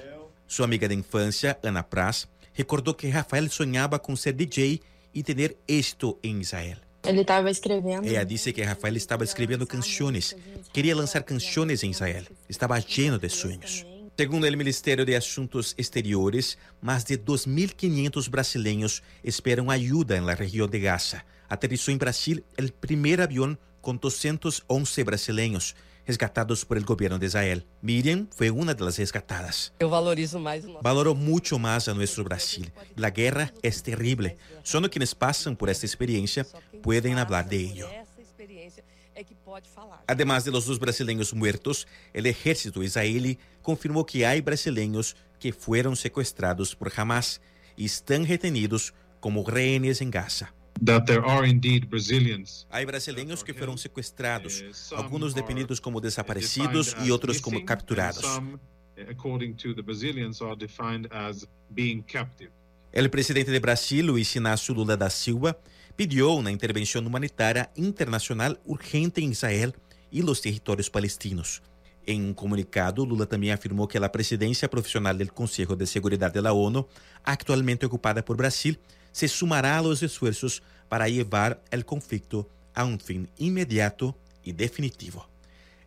Sua amiga de infância, Ana Praz, recordou que Rafael sonhava com ser DJ e ter êxito em Israel. Ele estava escrevendo. Ela disse que Rafael estava escrevendo canções, queria lançar canções em Israel, estava lleno de sonhos. Segundo o Ministério de Assuntos Exteriores, mais de 2.500 brasileiros esperam ajuda na região de Gaza. Aterrissou em Brasil o primeiro avião com 211 brasileiros resgatados por el gobierno de Israel. Miriam fue una de las resgatadas. Yo valorizo más. Valoro mucho más a nuestro Brasil. La guerra es terrible. Solo quienes pasan por esta experiencia pueden hablar de ello. Además de los dos brasileños muertos, el ejército israelí confirmó que hay brasileños que fueron secuestrados por Hamas y están retenidos como rehenes en Gaza. Hay brasileños que fueron secuestrados, eh, algunos detenidos como uh, desaparecidos y otros como capturados. El presidente de Brasil, Luiz Inácio Lula da Silva, pidió una intervención humanitaria internacional urgente en Israel y los territorios palestinos. En un comunicado, Lula también afirmó que la presidencia profesional del Consejo de Seguridad de la ONU, actualmente ocupada por Brasil, se sumará a los esfuerzos para llevar el conflicto a un fin inmediato y definitivo.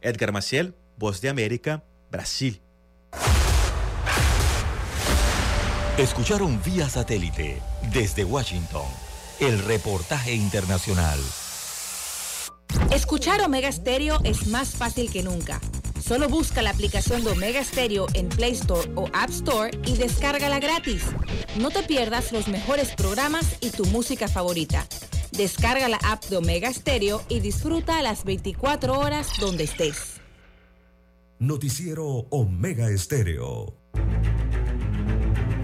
Edgar Maciel, Voz de América, Brasil. Escucharon vía satélite desde Washington el reportaje internacional. Escuchar Omega Stereo es más fácil que nunca. Solo busca la aplicación de Omega Stereo en Play Store o App Store y descárgala gratis. No te pierdas los mejores programas y tu música favorita. Descarga la app de Omega Stereo y disfruta las 24 horas donde estés. Noticiero Omega Stereo.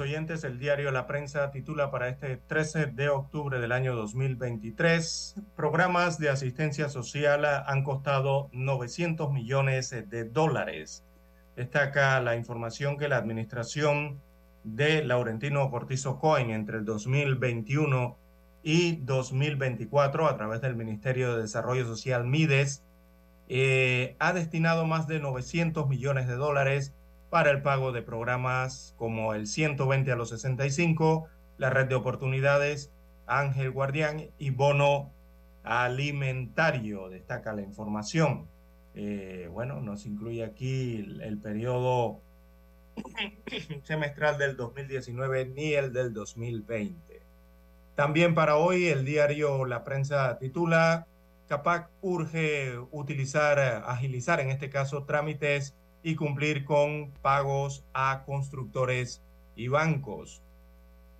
Oyentes, el diario La Prensa titula para este 13 de octubre del año 2023, programas de asistencia social han costado 900 millones de dólares. Destaca la información que la administración de Laurentino Cortizo Cohen entre el 2021 y 2024 a través del Ministerio de Desarrollo Social MIDES eh, ha destinado más de 900 millones de dólares para el pago de programas como el 120 a los 65, la red de oportunidades, Ángel Guardián y bono alimentario, destaca la información. Eh, bueno, nos incluye aquí el, el periodo semestral del 2019 ni el del 2020. También para hoy el diario La Prensa titula CAPAC urge utilizar, agilizar en este caso trámites y cumplir con pagos a constructores y bancos.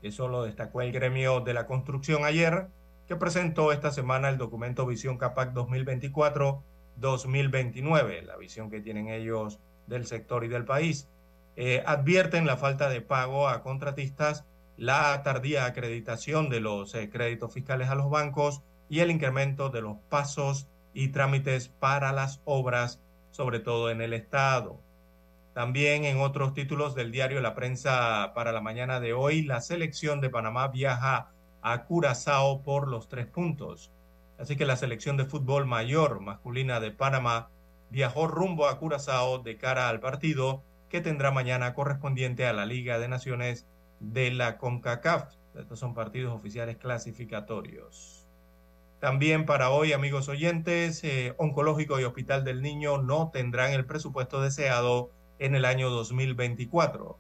Eso lo destacó el gremio de la construcción ayer, que presentó esta semana el documento Visión CAPAC 2024-2029, la visión que tienen ellos del sector y del país. Eh, advierten la falta de pago a contratistas, la tardía acreditación de los eh, créditos fiscales a los bancos y el incremento de los pasos y trámites para las obras sobre todo en el Estado. También en otros títulos del diario La Prensa para la mañana de hoy, la selección de Panamá viaja a Curazao por los tres puntos. Así que la selección de fútbol mayor masculina de Panamá viajó rumbo a Curazao de cara al partido que tendrá mañana correspondiente a la Liga de Naciones de la CONCACAF. Estos son partidos oficiales clasificatorios. También para hoy, amigos oyentes, eh, Oncológico y Hospital del Niño no tendrán el presupuesto deseado en el año 2024.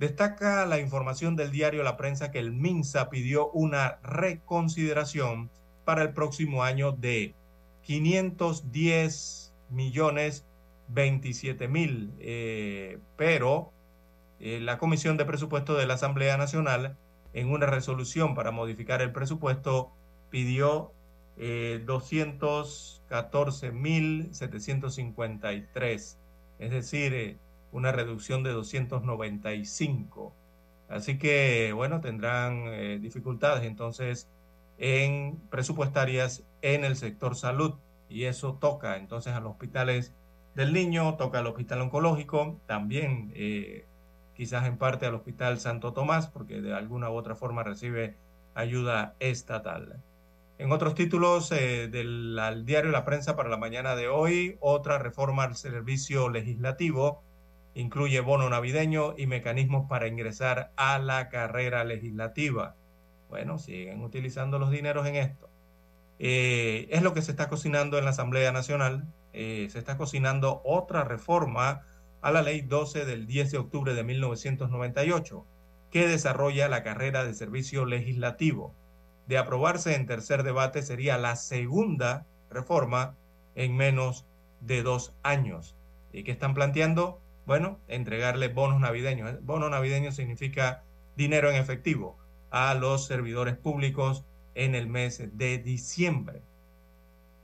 Destaca la información del diario La Prensa que el MINSA pidió una reconsideración para el próximo año de 510 millones 27 mil, eh, pero eh, la Comisión de Presupuesto de la Asamblea Nacional, en una resolución para modificar el presupuesto, pidió eh, 214.753, es decir, eh, una reducción de 295. Así que, bueno, tendrán eh, dificultades entonces en presupuestarias en el sector salud y eso toca entonces a los hospitales del niño, toca al hospital oncológico, también eh, quizás en parte al hospital Santo Tomás, porque de alguna u otra forma recibe ayuda estatal. En otros títulos eh, del diario La Prensa para la mañana de hoy, otra reforma al servicio legislativo incluye bono navideño y mecanismos para ingresar a la carrera legislativa. Bueno, siguen utilizando los dineros en esto. Eh, es lo que se está cocinando en la Asamblea Nacional. Eh, se está cocinando otra reforma a la ley 12 del 10 de octubre de 1998 que desarrolla la carrera de servicio legislativo de aprobarse en tercer debate sería la segunda reforma en menos de dos años. ¿Y qué están planteando? Bueno, entregarle bonos navideños. Bono navideño significa dinero en efectivo a los servidores públicos en el mes de diciembre.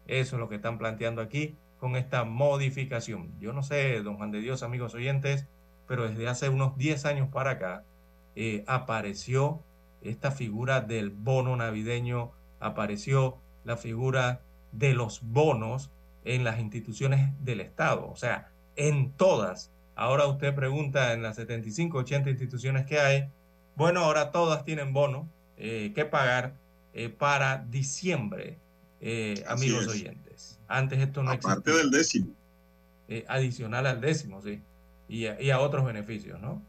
Eso es lo que están planteando aquí con esta modificación. Yo no sé, don Juan de Dios, amigos oyentes, pero desde hace unos 10 años para acá eh, apareció esta figura del bono navideño, apareció la figura de los bonos en las instituciones del Estado, o sea, en todas. Ahora usted pregunta en las 75, 80 instituciones que hay, bueno, ahora todas tienen bono eh, que pagar eh, para diciembre, eh, amigos oyentes. Antes esto no Aparte del décimo. adicional al décimo, sí. Y y a otros beneficios, ¿no?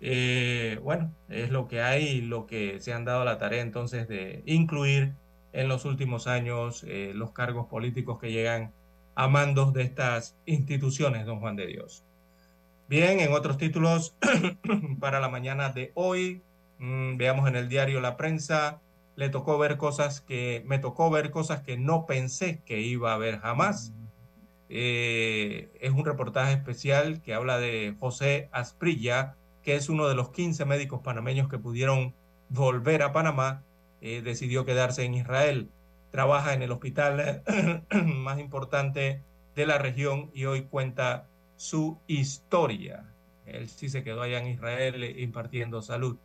Eh, bueno, es lo que hay, lo que se han dado la tarea entonces de incluir en los últimos años eh, los cargos políticos que llegan a mandos de estas instituciones, don Juan de Dios. Bien, en otros títulos para la mañana de hoy, mmm, veamos en el diario La Prensa, le tocó ver cosas que, me tocó ver cosas que no pensé que iba a ver jamás. Eh, es un reportaje especial que habla de José Asprilla, que es uno de los 15 médicos panameños que pudieron volver a Panamá, eh, decidió quedarse en Israel. Trabaja en el hospital más importante de la región y hoy cuenta su historia. Él sí se quedó allá en Israel eh, impartiendo salud.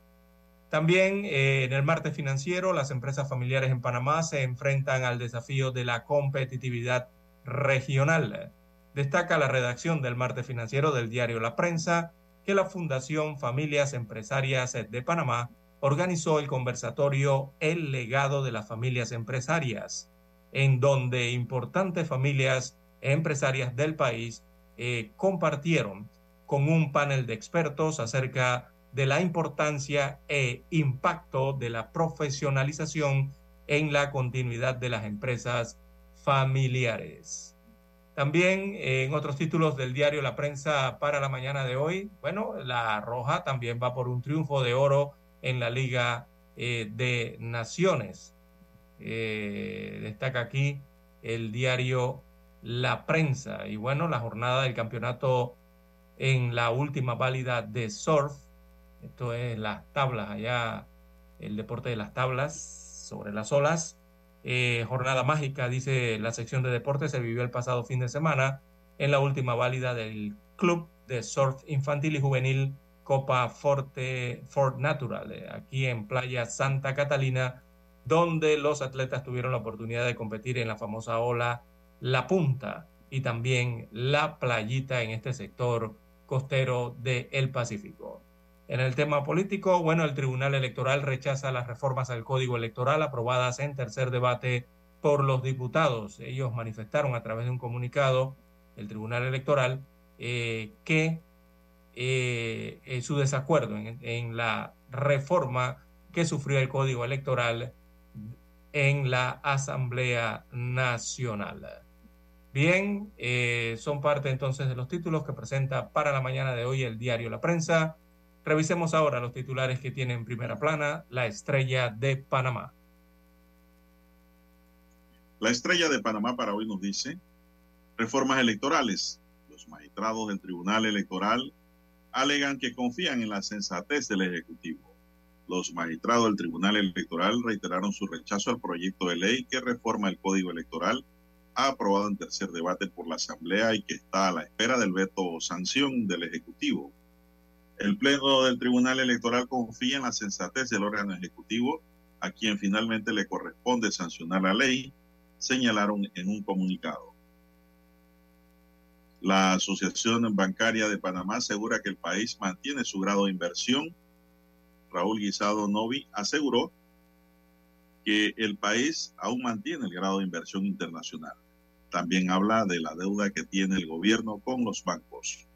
También eh, en el martes financiero, las empresas familiares en Panamá se enfrentan al desafío de la competitividad regional. Destaca la redacción del martes financiero del diario La Prensa que la Fundación Familias Empresarias de Panamá organizó el conversatorio El legado de las familias empresarias, en donde importantes familias empresarias del país eh, compartieron con un panel de expertos acerca de la importancia e impacto de la profesionalización en la continuidad de las empresas familiares. También eh, en otros títulos del diario La Prensa para la mañana de hoy, bueno, la Roja también va por un triunfo de oro en la Liga eh, de Naciones. Eh, destaca aquí el diario La Prensa. Y bueno, la jornada del campeonato en la última válida de surf. Esto es las tablas allá, el deporte de las tablas sobre las olas. Eh, jornada mágica, dice la sección de deportes, se vivió el pasado fin de semana en la última válida del Club de Surf Infantil y Juvenil Copa Forte Fort Natural, eh, aquí en Playa Santa Catalina, donde los atletas tuvieron la oportunidad de competir en la famosa ola La Punta y también la playita en este sector costero del Pacífico. En el tema político, bueno, el Tribunal Electoral rechaza las reformas al Código Electoral aprobadas en tercer debate por los diputados. Ellos manifestaron a través de un comunicado, el Tribunal Electoral, eh, que eh, su desacuerdo en, en, la reforma que sufrió el Código Electoral en la Asamblea Nacional. Bien, eh, son parte entonces de los títulos que presenta para la mañana de hoy el diario La Prensa. Revisemos ahora los titulares que tiene en primera plana la estrella de Panamá. La estrella de Panamá para hoy nos dice, reformas electorales. Los magistrados del Tribunal Electoral alegan que confían en la sensatez del Ejecutivo. Los magistrados del Tribunal Electoral reiteraron su rechazo al proyecto de ley que reforma el Código Electoral, aprobado en tercer debate por la Asamblea y que está a la espera del veto o sanción del Ejecutivo. El Pleno del Tribunal Electoral confía en la sensatez del órgano ejecutivo, a quien finalmente le corresponde sancionar la ley, señalaron en un comunicado. La Asociación Bancaria de Panamá asegura que el país mantiene su grado de inversión. Raúl Guisado Novi aseguró que el país aún mantiene el grado de inversión internacional. También habla de la deuda que tiene el gobierno con los bancos.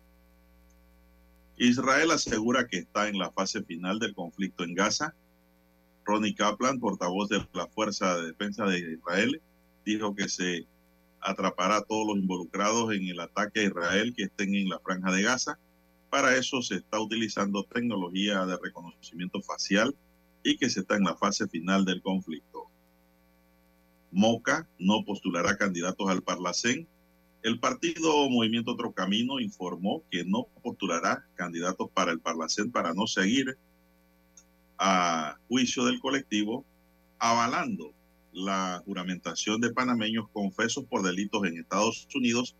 Israel asegura que está en la fase final del conflicto en Gaza. Ronnie Kaplan, portavoz de la Fuerza de Defensa de Israel, dijo que se atrapará a todos los involucrados en el ataque a Israel que estén en la franja de Gaza. Para eso se está utilizando tecnología de reconocimiento facial y que se está en la fase final del conflicto. Moca no postulará candidatos al Parlacén el partido Movimiento Otro Camino informó que no postulará candidatos para el Parlacén para no seguir a juicio del colectivo, avalando la juramentación de panameños confesos por delitos en Estados Unidos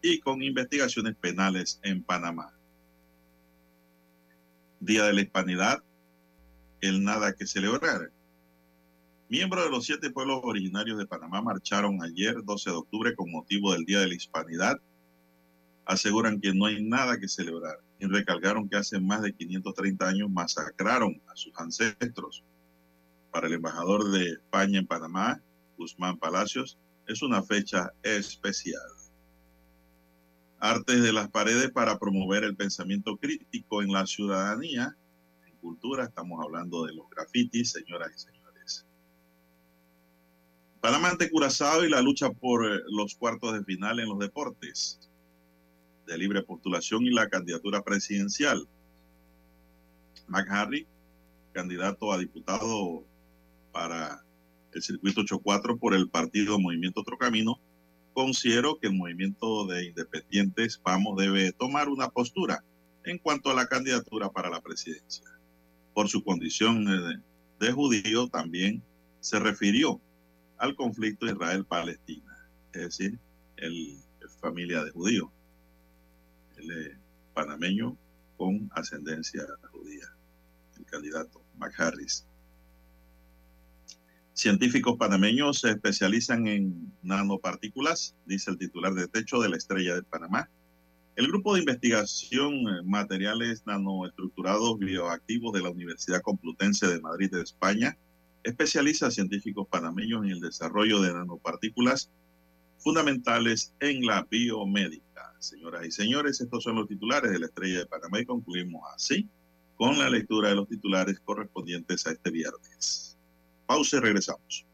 y con investigaciones penales en Panamá. Día de la Hispanidad, el nada que celebrar. Miembros de los siete pueblos originarios de Panamá marcharon ayer, 12 de octubre, con motivo del Día de la Hispanidad. Aseguran que no hay nada que celebrar y recalcaron que hace más de 530 años masacraron a sus ancestros. Para el embajador de España en Panamá, Guzmán Palacios, es una fecha especial. Artes de las paredes para promover el pensamiento crítico en la ciudadanía. En cultura estamos hablando de los grafitis, señoras y señores. Panamá ante Curazao y la lucha por eh, los cuartos de final en los deportes. de libre postulación y la candidatura presidencial. McHarry, candidato a diputado para el circuito 84 por el partido Movimiento Otro Camino, considero que el movimiento de independientes Vamos debe tomar una postura en cuanto a la candidatura para la presidencia. Por su condición de, de judío también se refirió al conflicto Israel-Palestina, es decir, el, familia de judíos. Es panameño con ascendencia judía, el candidato McHarris. Científicos panameños se especializan en nanopartículas, dice el titular de techo de la estrella de Panamá. El grupo de investigación eh, materiales nanoestructurados bioactivos de la Universidad Complutense de Madrid de España especializa a científicos panameños en el desarrollo de nanopartículas fundamentales en la biomédica. Señoras y señores, estos son los titulares de la Estrella de Panamá y concluimos así con la lectura de los titulares correspondientes a este viernes. Pausa y regresamos.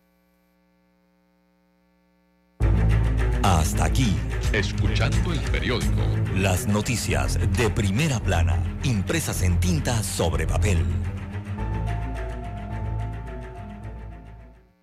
Hasta aquí. Escuchando el periódico. Las noticias de primera plana, impresas en tinta sobre papel.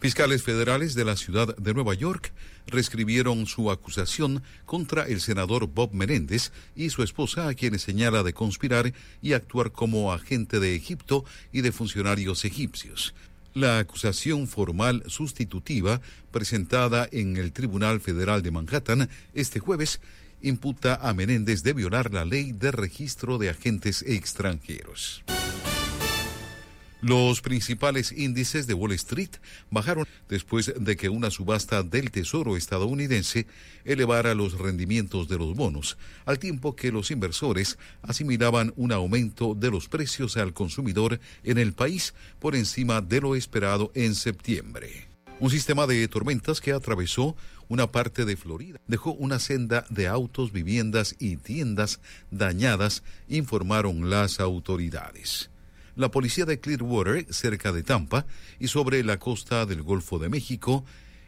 Fiscales federales de la ciudad de Nueva York reescribieron su acusación contra el senador Bob Menéndez y su esposa, a quienes señala de conspirar y actuar como agente de Egipto y de funcionarios egipcios. La acusación formal sustitutiva presentada en el Tribunal Federal de Manhattan este jueves imputa a Menéndez de violar la ley de registro de agentes extranjeros. Los principales índices de Wall Street bajaron después de que una subasta del Tesoro estadounidense elevara los rendimientos de los bonos, al tiempo que los inversores asimilaban un aumento de los precios al consumidor en el país por encima de lo esperado en septiembre. Un sistema de tormentas que atravesó una parte de Florida dejó una senda de autos, viviendas y tiendas dañadas, informaron las autoridades la policía de Clearwater, cerca de Tampa y sobre la costa del Golfo de México,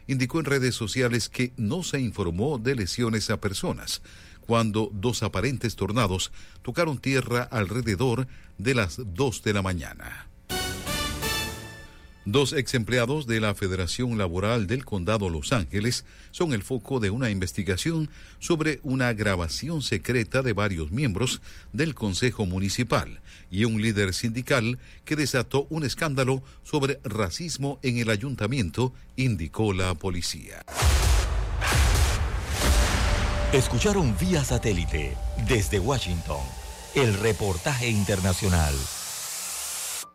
indicó en redes sociales que no se informó de lesiones a personas cuando dos aparentes tornados tocaron tierra alrededor de las 2 de la mañana. Dos ex empleados de la Federación Laboral del Condado Los Ángeles son el foco de una investigación sobre una grabación secreta de varios miembros del Consejo Municipal y un líder sindical que desató un escándalo sobre racismo en el ayuntamiento, indicó la policía. Escucharon vía satélite desde Washington el reportaje internacional.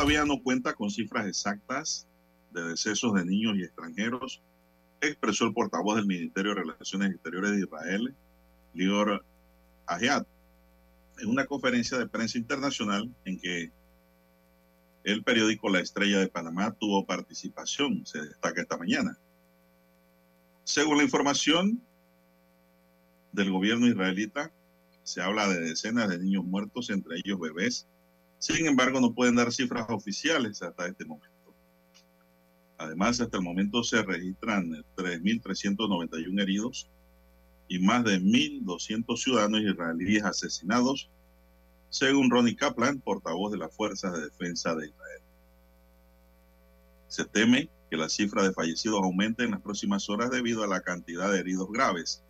Todavía no cuenta con cifras exactas de decesos de niños y extranjeros, expresó el portavoz del Ministerio de Relaciones Exteriores de Israel, Lior Ahiat, en una conferencia de prensa internacional en que el periódico La Estrella de Panamá tuvo participación, se destaca esta mañana. Según la información del gobierno israelita, se habla de decenas de niños muertos, entre ellos bebés. Sin embargo, no pueden dar cifras oficiales hasta este momento. Además, hasta el momento se registran 3.391 heridos y más de 1.200 ciudadanos israelíes asesinados, según Ronnie Kaplan, portavoz de las Fuerzas de Defensa de Israel. Se teme que la cifra de fallecidos aumente en las próximas horas debido a la cantidad de heridos graves.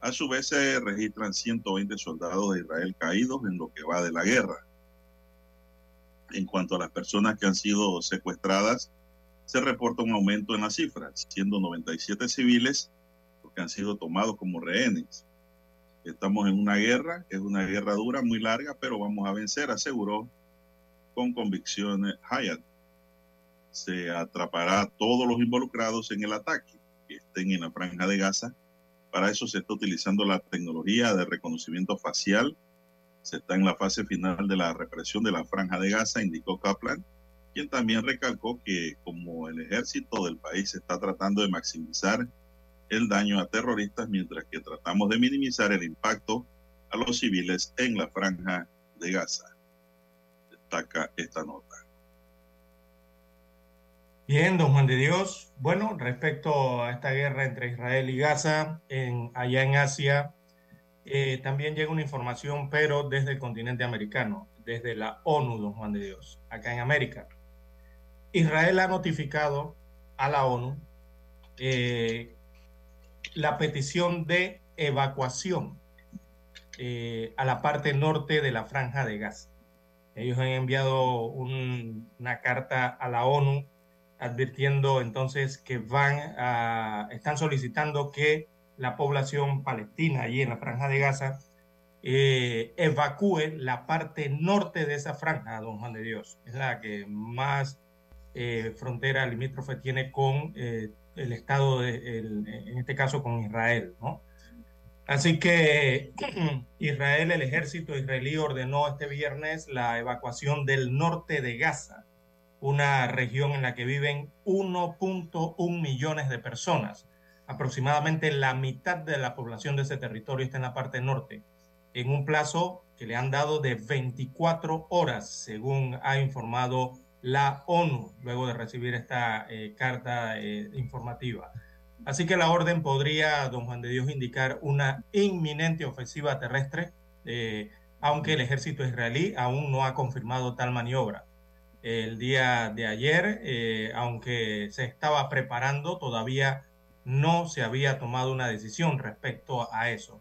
A su vez se registran 120 soldados de Israel caídos en lo que va de la guerra. En cuanto a las personas que han sido secuestradas, se reporta un aumento en las cifras, siendo 97 civiles que han sido tomados como rehenes. Estamos en una guerra, es una guerra dura, muy larga, pero vamos a vencer, aseguró con convicciones Hayat. Se atrapará a todos los involucrados en el ataque que estén en la franja de Gaza. Para eso se está utilizando la tecnología de reconocimiento facial. Se está en la fase final de la represión de la franja de Gaza, indicó Kaplan quien también recalcó que como el ejército del país está tratando de maximizar el daño a terroristas mientras que tratamos de minimizar el impacto a los civiles en la franja de Gaza. Destaca esta nota. Bien, don Juan de Dios. Bueno, respecto a esta guerra entre Israel y Gaza, en, allá en Asia, eh, también llega una información, pero desde el continente americano, desde la ONU, don Juan de Dios, acá en América. Israel ha notificado a la ONU eh, la petición de evacuación eh, a la parte norte de la franja de Gaza. Ellos han enviado una carta a la ONU advirtiendo entonces que van a, están solicitando que la población palestina allí en la franja de Gaza eh, evacúe la parte norte de esa franja, don Juan de Dios. Es la que más eh, frontera limítrofe tiene con eh, el Estado, de, en este caso con Israel, ¿no? Así que Israel, el ejército israelí ordenó este viernes la evacuación del norte de Gaza, una región en la que viven 1.1 millones de personas. Aproximadamente la mitad de la población de ese territorio está en la parte norte, en un plazo que le han dado de 24 horas, según ha informado la ONU luego de recibir esta eh, carta eh, informativa. Así que la orden podría, don Juan de Dios, indicar una inminente ofensiva terrestre, eh, aunque el ejército israelí aún no ha confirmado tal maniobra. El día de ayer, aunque se estaba preparando, todavía no se había tomado una decisión respecto a eso.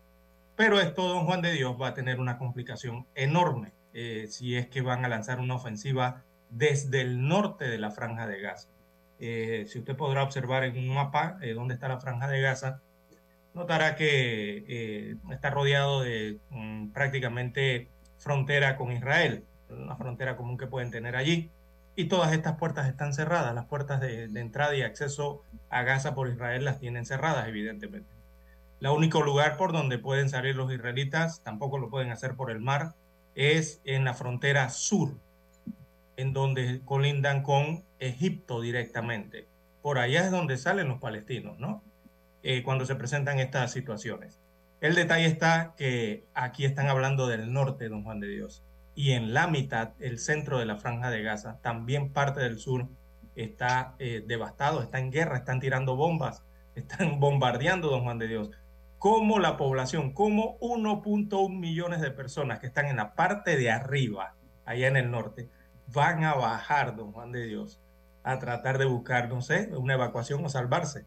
Pero esto, don Juan de Dios, va a tener una complicación enorme si es que van a lanzar una ofensiva desde el norte de la franja de Gaza. Eh, si usted podrá observar en un mapa eh, dónde está la franja de Gaza, notará que eh, está rodeado de mm, prácticamente frontera con Israel, una frontera común que pueden tener allí. Y todas estas puertas están cerradas, las puertas de, entrada y acceso a Gaza por Israel las tienen cerradas, evidentemente. El único lugar por donde pueden salir los israelitas, tampoco lo pueden hacer por el mar, es en la frontera sur en donde colindan con Egipto directamente. Por allá es donde salen los palestinos, ¿no? Eh, cuando se presentan estas situaciones. El detalle está que aquí están hablando del norte, don Juan de Dios, y en la mitad, el centro de la franja de Gaza, también parte del sur, está eh, devastado, está en guerra, están tirando bombas, están bombardeando, don Juan de Dios. Como la población, como 1.1 millones de personas que están en la parte de arriba, allá en el norte, van a bajar, don Juan de Dios, a tratar de buscar, no sé, una evacuación o salvarse.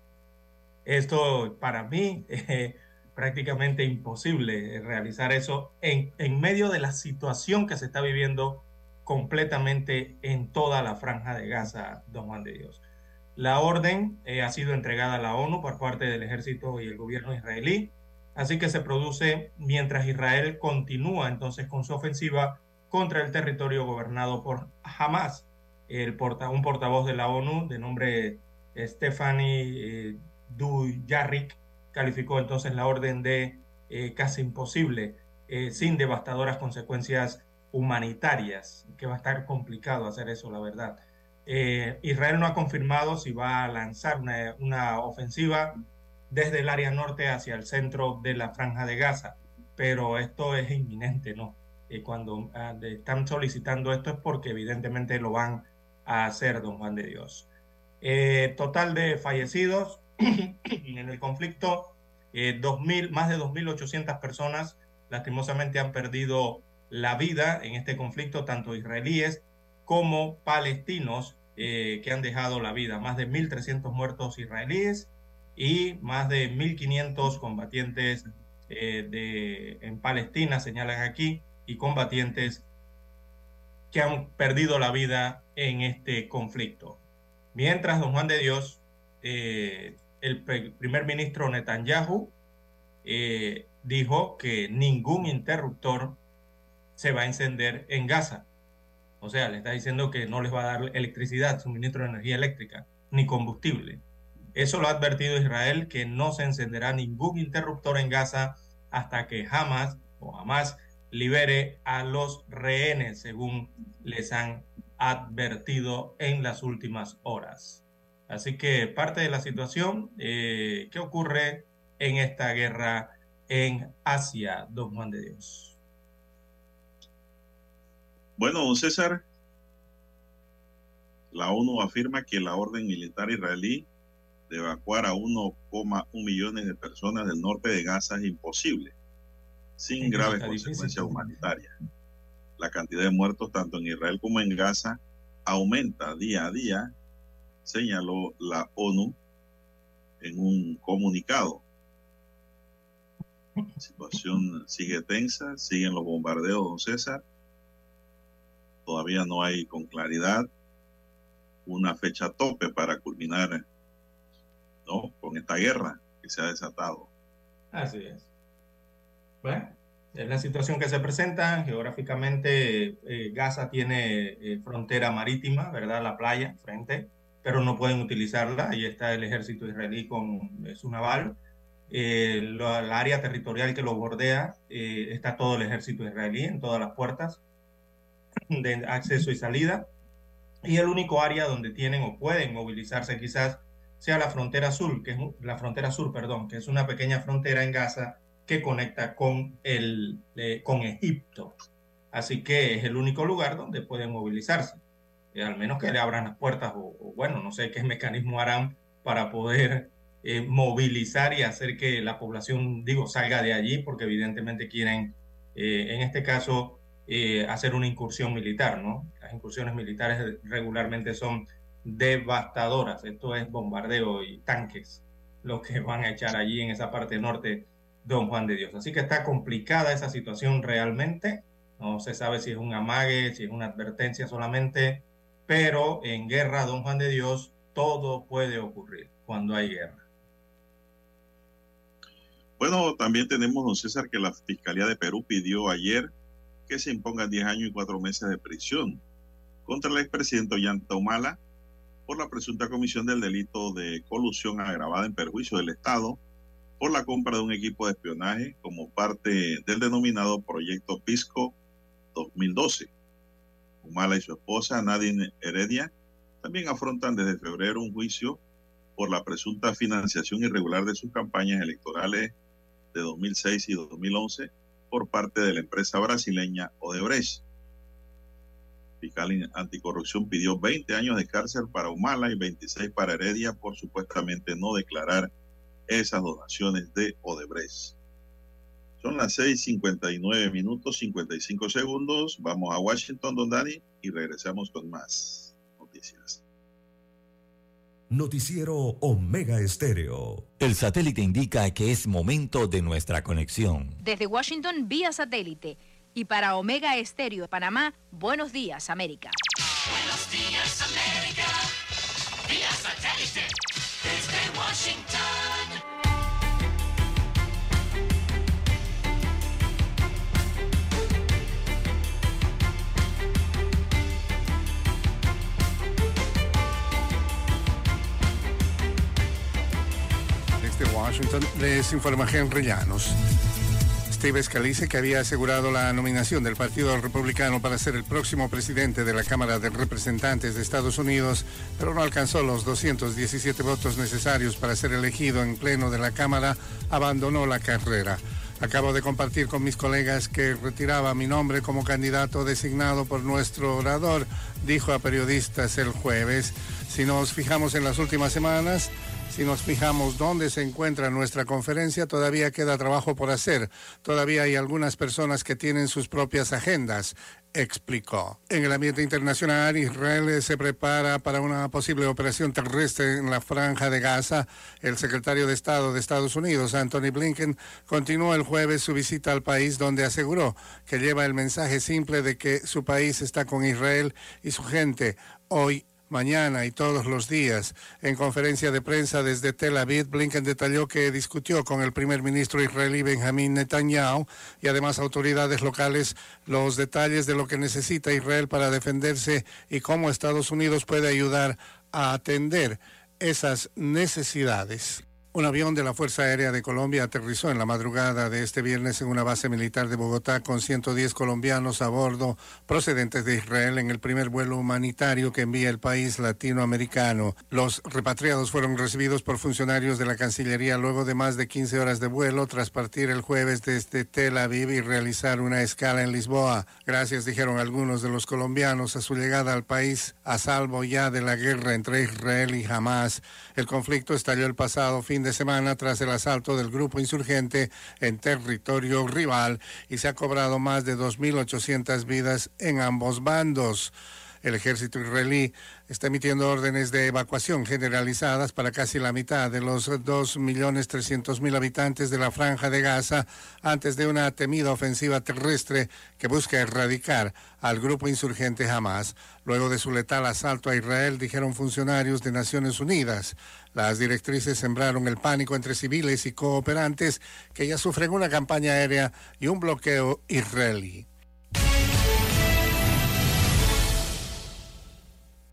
Esto para mí es prácticamente imposible realizar eso en, en medio de la situación que se está viviendo completamente en toda la franja de Gaza, don Juan de Dios. La orden eh, ha sido entregada a la ONU por parte del ejército y el gobierno israelí, así que se produce mientras Israel continúa entonces con su ofensiva contra el territorio gobernado por Hamas. El porta, un portavoz de la ONU de nombre Stephanie eh, Dujarric calificó entonces la orden de eh, casi imposible, eh, sin devastadoras consecuencias humanitarias, que va a estar complicado hacer eso, la verdad. Eh, Israel no ha confirmado si va a lanzar una, una ofensiva desde el área norte hacia el centro de la franja de Gaza. Pero esto es inminente, ¿no? Cuando ah, están solicitando esto es porque evidentemente lo van a hacer, don Juan de Dios. Total de fallecidos en el conflicto, eh, 2000, más de 2.800 personas lastimosamente han perdido la vida en este conflicto, tanto israelíes como palestinos eh, que han dejado la vida. Más de 1.300 muertos israelíes y más de 1.500 combatientes eh, en Palestina, señalan aquí, y combatientes que han perdido la vida en este conflicto. Mientras, don Juan de Dios, el primer ministro Netanyahu eh, dijo que ningún interruptor se va a encender en Gaza. O sea, le está diciendo que no les va a dar electricidad, suministro de energía eléctrica, ni combustible. Eso lo ha advertido Israel, que no se encenderá ningún interruptor en Gaza hasta que jamás o jamás libere a los rehenes, según les han advertido en las últimas horas. Así que parte de la situación eh, que ocurre en esta guerra en Asia, don Juan de Dios. Bueno, don César, la ONU afirma que la orden militar israelí de evacuar a 1,1 millones de personas del norte de Gaza es imposible sin graves consecuencias humanitarias. La cantidad de muertos tanto en Israel como en Gaza aumenta día a día, señaló la ONU en un comunicado. La situación sigue tensa, siguen los bombardeos, don César. Todavía no hay con claridad una fecha tope para culminar ¿no? con esta guerra que se ha desatado. Así es. Bueno, es la situación que se presenta. Geográficamente, eh, Gaza tiene eh, frontera marítima, ¿verdad? La playa, frente, pero no pueden utilizarla. Ahí está el ejército israelí con su naval. Eh, el área territorial que lo bordea, está todo el ejército israelí en todas las puertas de acceso y salida. Y el único área donde tienen o pueden movilizarse quizás sea la frontera sur, que es la frontera sur, perdón, que es una pequeña frontera en Gaza que conecta con, el, eh, con Egipto. Así que es el único lugar donde pueden movilizarse. Eh, al menos que le abran las puertas o, bueno, no sé qué mecanismo harán para poder eh, movilizar y hacer que la población, digo, salga de allí, porque evidentemente quieren, en este caso, hacer una incursión militar, ¿no? Las incursiones militares regularmente son devastadoras. Esto es bombardeo y tanques lo que van a echar allí en esa parte norte don Juan de Dios. Así que está complicada esa situación realmente. No se sabe si es un amague, si es una advertencia solamente, pero en guerra, don Juan de Dios, todo puede ocurrir cuando hay guerra. Bueno, también tenemos, don César, que la Fiscalía de Perú pidió ayer que se impongan 10 años y 4 meses de prisión contra el expresidente Ollanta Humala por la presunta comisión del delito de colusión agravada en perjuicio del Estado por la compra de un equipo de espionaje como parte del denominado Proyecto Pisco 2012. Humala y su esposa Nadine Heredia también afrontan desde febrero un juicio por la presunta financiación irregular de sus campañas electorales de 2006 y 2011 por parte de la empresa brasileña Odebrecht. Fiscal Anticorrupción pidió 20 años de cárcel para Humala y 26 para Heredia por supuestamente no declarar esas donaciones de Odebrecht. Son las 6:59 minutos 55 segundos. Vamos a Washington, don Dani, y regresamos con más noticias. Noticiero Omega Estéreo. El satélite indica que es momento de nuestra conexión. Desde Washington, vía satélite. Y para Omega Estéreo de Panamá, buenos días, América. Buenos días, América. Vía satélite. Desde Washington. Washington les informa Henry Llanos. Steve Scalise, que había asegurado la nominación del Partido Republicano para ser el próximo presidente de la Cámara de Representantes de Estados Unidos, pero no alcanzó los 217 votos necesarios para ser elegido en pleno de la Cámara, abandonó la carrera. Acabo de compartir con mis colegas que retiraba mi nombre como candidato designado por nuestro orador, dijo a periodistas el jueves. Si nos fijamos en las últimas semanas, si nos fijamos dónde se encuentra nuestra conferencia, todavía queda trabajo por hacer. Todavía hay algunas personas que tienen sus propias agendas, explicó. En el ambiente internacional, Israel se prepara para una posible operación terrestre en la franja de Gaza. El secretario de Estado de Estados Unidos, Anthony Blinken, continuó el jueves su visita al país donde aseguró que lleva el mensaje simple de que su país está con Israel y su gente hoy mañana y todos los días. En conferencia de prensa desde Tel Aviv, Blinken detalló que discutió con el primer ministro israelí Benjamin Netanyahu y además autoridades locales los detalles de lo que necesita Israel para defenderse y cómo Estados Unidos puede ayudar a atender esas necesidades. Un avión de la Fuerza Aérea de Colombia aterrizó en la madrugada de este viernes en una base militar de Bogotá con 110 colombianos a bordo procedentes de Israel en el primer vuelo humanitario que envía el país latinoamericano. Los repatriados fueron recibidos por funcionarios de la Cancillería luego de más de 15 horas de vuelo tras partir el jueves desde Tel Aviv y realizar una escala en Lisboa. Gracias, dijeron algunos de los colombianos, a su llegada al país a salvo ya de la guerra entre Israel y Hamas. El conflicto estalló el pasado fin de semana tras el asalto del grupo insurgente en territorio rival y se ha cobrado más de 2.800 vidas en ambos bandos. El ejército israelí está emitiendo órdenes de evacuación generalizadas para casi la mitad de los 2.300.000 habitantes de la franja de Gaza antes de una temida ofensiva terrestre que busca erradicar al grupo insurgente Hamas. Luego de su letal asalto a Israel, dijeron funcionarios de Naciones Unidas. Las directrices sembraron el pánico entre civiles y cooperantes que ya sufren una campaña aérea y un bloqueo israelí.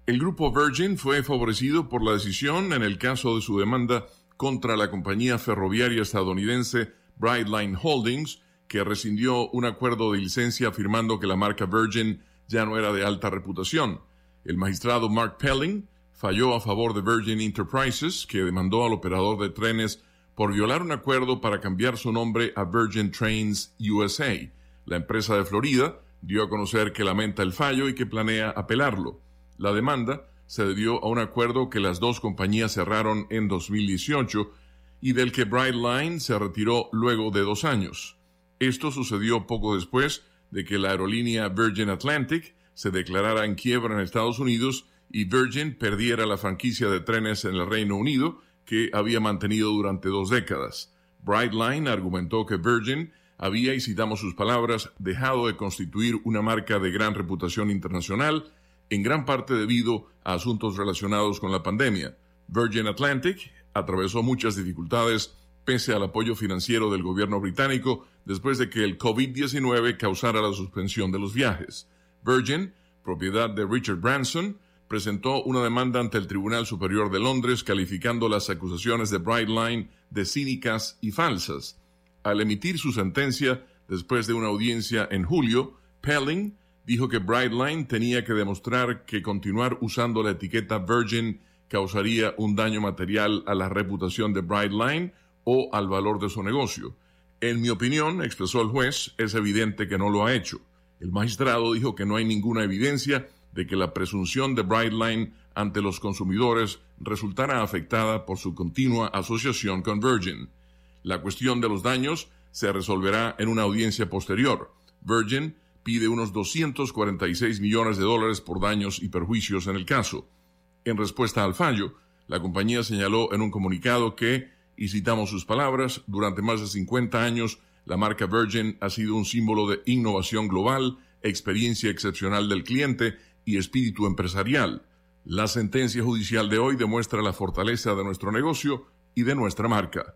El grupo Virgin fue favorecido por la decisión en el caso de su demanda contra la compañía ferroviaria estadounidense Brightline Holdings, que rescindió un acuerdo de licencia afirmando que la marca Virgin ya no era de alta reputación. El magistrado Mark Pelling falló a favor de Virgin Enterprises, que demandó al operador de trenes por violar un acuerdo para cambiar su nombre a Virgin Trains USA. La empresa de Florida dio a conocer que lamenta el fallo y que planea apelarlo. La demanda se debió a un acuerdo que las dos compañías cerraron en 2018 y del que Brightline se retiró luego de dos años. Esto sucedió poco después de que la aerolínea Virgin Atlantic se declarara en quiebra en Estados Unidos y Virgin perdiera la franquicia de trenes en el Reino Unido que había mantenido durante dos décadas. Brightline argumentó que Virgin había, y citamos sus palabras, dejado de constituir una marca de gran reputación internacional en gran parte debido a asuntos relacionados con la pandemia. Virgin Atlantic atravesó muchas dificultades pese al apoyo financiero del gobierno británico después de que el COVID-19 causara la suspensión de los viajes. Virgin, propiedad de Richard Branson, presentó una demanda ante el Tribunal Superior de Londres calificando las acusaciones de Brightline de cínicas y falsas. Al emitir su sentencia después de una audiencia en julio, Pelling dijo que Brightline tenía que demostrar que continuar usando la etiqueta Virgin causaría un daño material a la reputación de Brightline o al valor de su negocio. En mi opinión, expresó el juez, es evidente que no lo ha hecho. El magistrado dijo que no hay ninguna evidencia de que la presunción de Brightline ante los consumidores resultara afectada por su continua asociación con Virgin. La cuestión de los daños se resolverá en una audiencia posterior. Virgin pide unos 246 millones de dólares por daños y perjuicios en el caso. En respuesta al fallo, la compañía señaló en un comunicado que, y citamos sus palabras, durante más de 50 años, la marca Virgin ha sido un símbolo de innovación global, experiencia excepcional del cliente y espíritu empresarial. La sentencia judicial de hoy demuestra la fortaleza de nuestro negocio y de nuestra marca.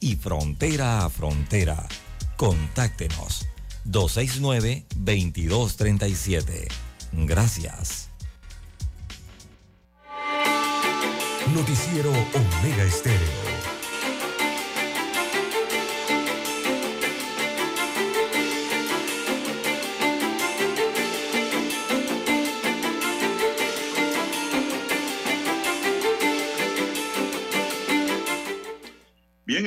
y frontera a frontera. Contáctenos 269-2237. Gracias. Noticiero Omega Estéreo.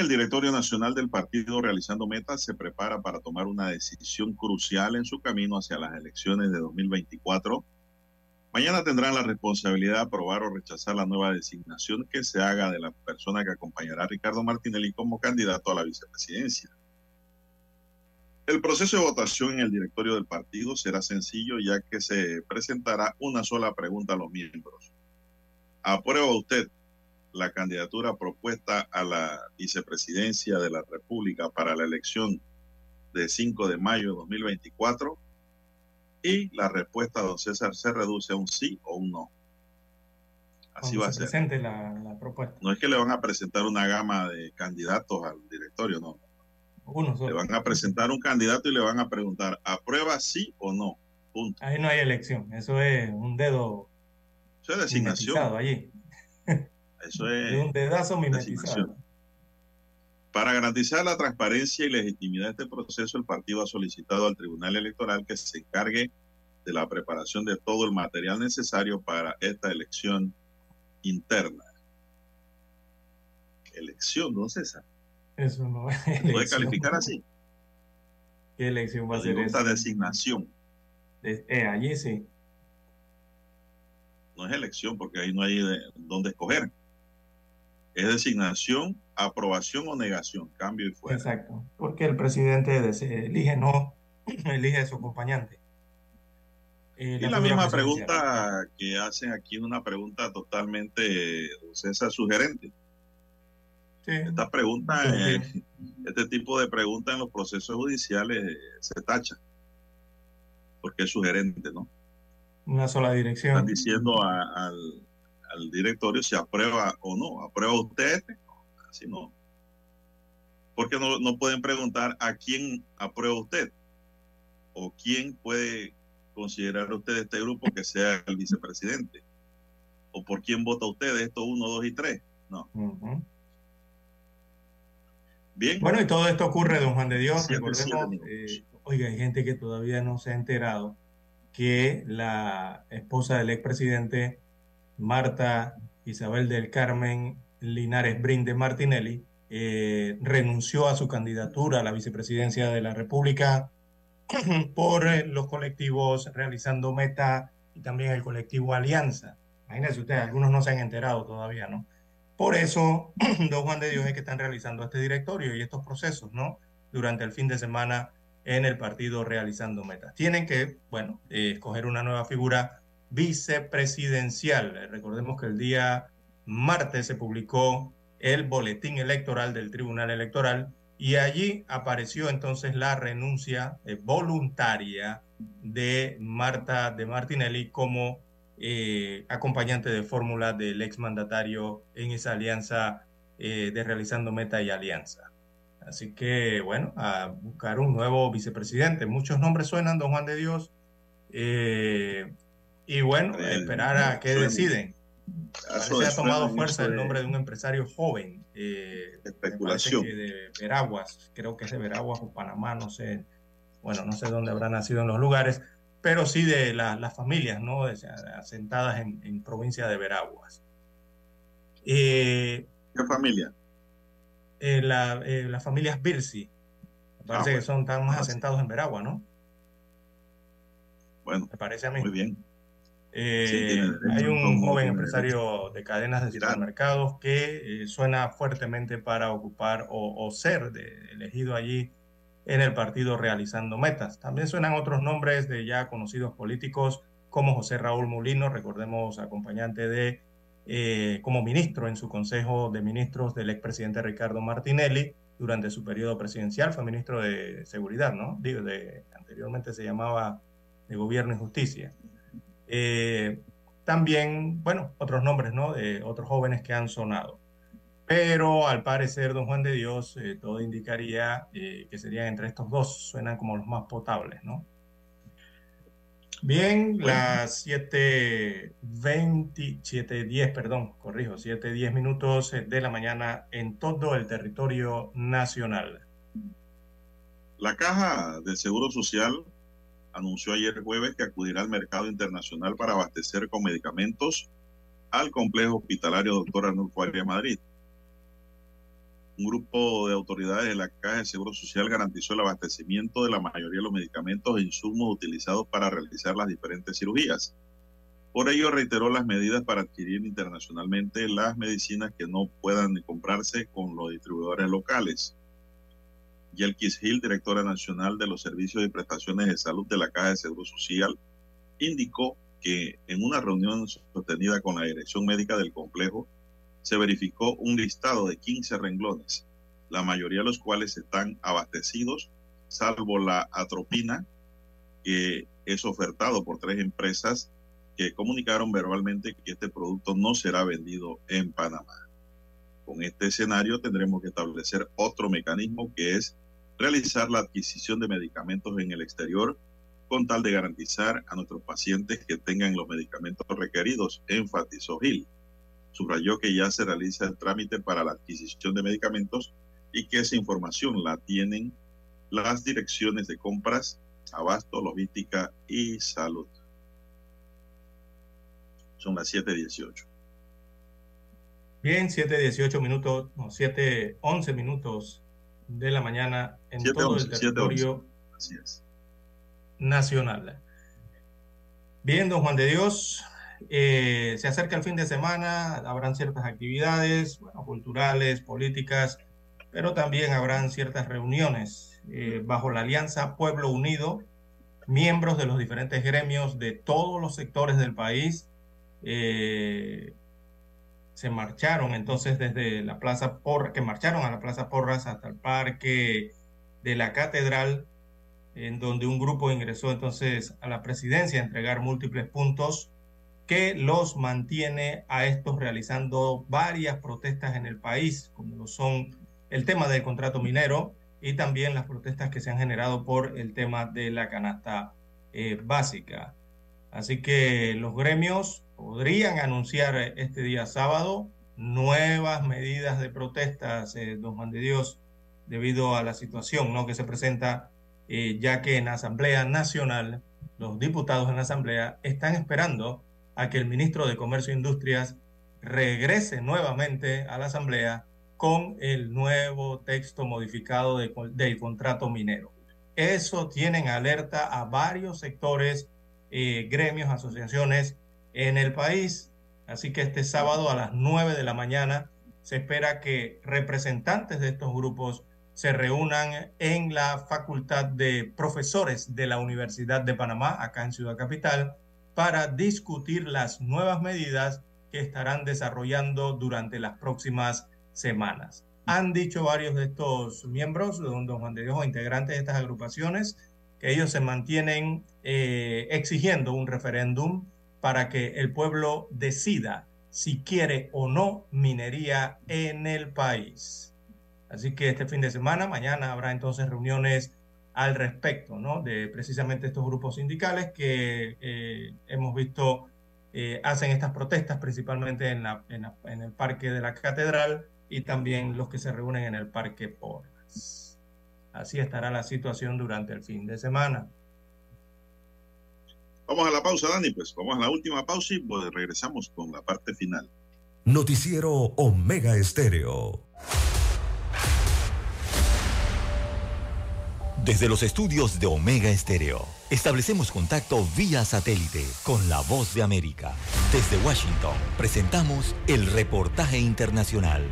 El directorio nacional del partido realizando metas se prepara para tomar una decisión crucial en su camino hacia las elecciones de 2024. Mañana tendrán la responsabilidad de aprobar o rechazar la nueva designación que se haga de la persona que acompañará a Ricardo Martinelli como candidato a la vicepresidencia. El proceso de votación en el directorio del partido será sencillo ya que se presentará una sola pregunta a los miembros. ¿Aprueba usted la candidatura propuesta a la vicepresidencia de la República para la elección de 5 de mayo de 2024 y la respuesta, don César, se reduce a un sí o un no. Así va a ser. La, propuesta. No es que le van a presentar una gama de candidatos al directorio, no. Uno solo. Le van a presentar un candidato y le van a preguntar, ¿aprueba sí o no? Punto. Ahí no hay elección, eso es un dedo. Eso es designación. allí. Eso es un dedazo mimetizado. Para garantizar la transparencia y legitimidad de este proceso, el partido ha solicitado al Tribunal Electoral que se encargue de la preparación de todo el material necesario para esta elección interna. Elección, ¿no, César? Eso no es. ¿Puede calificar así? ¿Qué elección va a ser esa? designación. Eh, allí sí. No es elección porque ahí no hay de, dónde escoger es designación, aprobación o negación, cambio y fuera. Exacto, porque el presidente elige no, elige a su acompañante. Eh, y la, misma pregunta que hacen aquí, una pregunta totalmente, César, sugerente. Sí. Esta pregunta, eh, este tipo de preguntas en los procesos judiciales eh, se tacha, porque es sugerente, ¿no? Una sola dirección. Están diciendo a, al, al directorio si aprueba o no. ¿Aprueba usted? Así no. Porque no, no pueden preguntar a quién aprueba usted o quién puede considerar usted este grupo que sea el vicepresidente o por quién vota usted esto uno, dos y tres. No. Bien. Bueno, y todo esto ocurre, don Juan de Dios. Recordemos, eh, oiga, hay gente que todavía no se ha enterado que la esposa del expresidente Marta Isabel del Carmen Linares Brinde Martinelli eh, renunció a su candidatura a la vicepresidencia de la República por eh, los colectivos Realizando Meta y también el colectivo Alianza. Imagínense ustedes, algunos no se han enterado todavía, ¿no? Por eso, don Juan de Dios es que están realizando este directorio y estos procesos, ¿no? Durante el fin de semana en el partido Realizando Metas. Tienen que, bueno, eh, escoger una nueva figura vicepresidencial. Eh, recordemos que el día martes se publicó el boletín electoral del Tribunal Electoral y allí apareció entonces la renuncia eh, voluntaria de Marta de Martinelli como eh, acompañante de fórmula del exmandatario en esa alianza de Realizando Meta y Alianza. Así que, bueno, a buscar un nuevo vicepresidente. Muchos nombres suenan, don Juan de Dios. Y bueno, esperar a qué deciden. Se ha tomado fuerza el nombre de un empresario joven. Eh, especulación. de Veraguas, creo que es de Veraguas o Panamá, no sé. Bueno, no sé dónde habrá nacido en los lugares, pero sí de las familias, ¿no? asentadas en, provincia de Veraguas. Eh, ¿Qué familia? Eh, la, las familias Birsi. parece ah, que son tan más asentados en Veragua, ¿no? Bueno, me parece a mí. Muy bien. Eh, hay un joven empresario de cadenas de supermercados que eh, suena fuertemente para ocupar o, ser elegido allí en el partido realizando metas. También suenan otros nombres de ya conocidos políticos como José Raúl Mulino, recordemos acompañante de, eh, como ministro en su Consejo de Ministros del expresidente Ricardo Martinelli, durante su periodo presidencial, fue ministro de Seguridad, ¿no? Digo, de, anteriormente se llamaba de Gobierno y Justicia. Eh, también, bueno, otros nombres, ¿no? De otros jóvenes que han sonado. Pero al parecer, don Juan de Dios, eh, todo indicaría eh, que serían entre estos dos, suenan como los más potables, ¿no? Bien, las 7.20, 7.10, perdón, corrijo, 7.10 minutos de la mañana en todo el territorio nacional. La Caja del Seguro Social anunció ayer jueves que acudirá al mercado internacional para abastecer con medicamentos al complejo hospitalario Doctor Arnulfo Arias Madrid. Un grupo de autoridades de la Caja de Seguro Social garantizó el abastecimiento de la mayoría de los medicamentos e insumos utilizados para realizar las diferentes cirugías. Por ello, reiteró las medidas para adquirir internacionalmente las medicinas que no puedan comprarse con los distribuidores locales. Yelkis Hill, directora nacional de los servicios y prestaciones de salud de la Caja de Seguro Social, indicó que en una reunión sostenida con la dirección médica del complejo, se verificó un listado de 15 renglones, la mayoría de los cuales están abastecidos, salvo la atropina, que es ofertado por tres empresas que comunicaron verbalmente que este producto no será vendido en Panamá. Con este escenario tendremos que establecer otro mecanismo que es realizar la adquisición de medicamentos en el exterior con tal de garantizar a nuestros pacientes que tengan los medicamentos requeridos, enfatizó Gil. Subrayó que ya se realiza el trámite para la adquisición de medicamentos y que esa información la tienen las direcciones de compras, abasto, logística y salud. Son las 7.18. Bien, 7.18 minutos, no, 7.11 minutos de la mañana en 7, todo 11, el territorio 7, nacional. Bien, don Juan de Dios, eh, se acerca el fin de semana, habrán ciertas actividades bueno, culturales, políticas, pero también habrán ciertas reuniones eh, bajo la Alianza Pueblo Unido, miembros de los diferentes gremios de todos los sectores del país. Eh, se marcharon entonces desde la Plaza Porras, que marcharon a la Plaza Porras hasta el Parque de la Catedral, en donde un grupo ingresó entonces a la presidencia a entregar múltiples puntos que los mantiene a estos realizando varias protestas en el país, como lo son el tema del contrato minero y también las protestas que se han generado por el tema de la canasta eh, básica. Así que los gremios podrían anunciar este día sábado nuevas medidas de protestas, eh, don Juan de Dios, debido a la situación ¿no? que se presenta, eh, ya que en la Asamblea Nacional, los diputados en la Asamblea están esperando a que el ministro de Comercio e Industrias regrese nuevamente a la Asamblea con el nuevo texto modificado de, del contrato minero. Eso tiene en alerta a varios sectores, eh, gremios, asociaciones en el país. Así que este sábado a las 9 de la mañana se espera que representantes de estos grupos se reúnan en la Facultad de Profesores de la Universidad de Panamá, acá en Ciudad Capital, para discutir las nuevas medidas que estarán desarrollando durante las próximas semanas. Han dicho varios de estos miembros, don, Juan de Dios, integrantes de estas agrupaciones, que ellos se mantienen eh, exigiendo un referéndum para que el pueblo decida si quiere o no minería en el país. Así que este fin de semana, mañana habrá entonces reuniones al respecto, ¿no? De precisamente estos grupos sindicales que eh, hemos visto eh, hacen estas protestas principalmente en, la, en, en, el Parque de la Catedral y también los que se reúnen en el Parque Porras. Así estará la situación durante el fin de semana. Vamos a la pausa, Dani, pues vamos a la última pausa y pues regresamos con la parte final. Noticiero Omega Estéreo. Desde los estudios de Omega Estéreo, establecemos contacto vía satélite con la voz de América. Desde Washington, presentamos el reportaje internacional.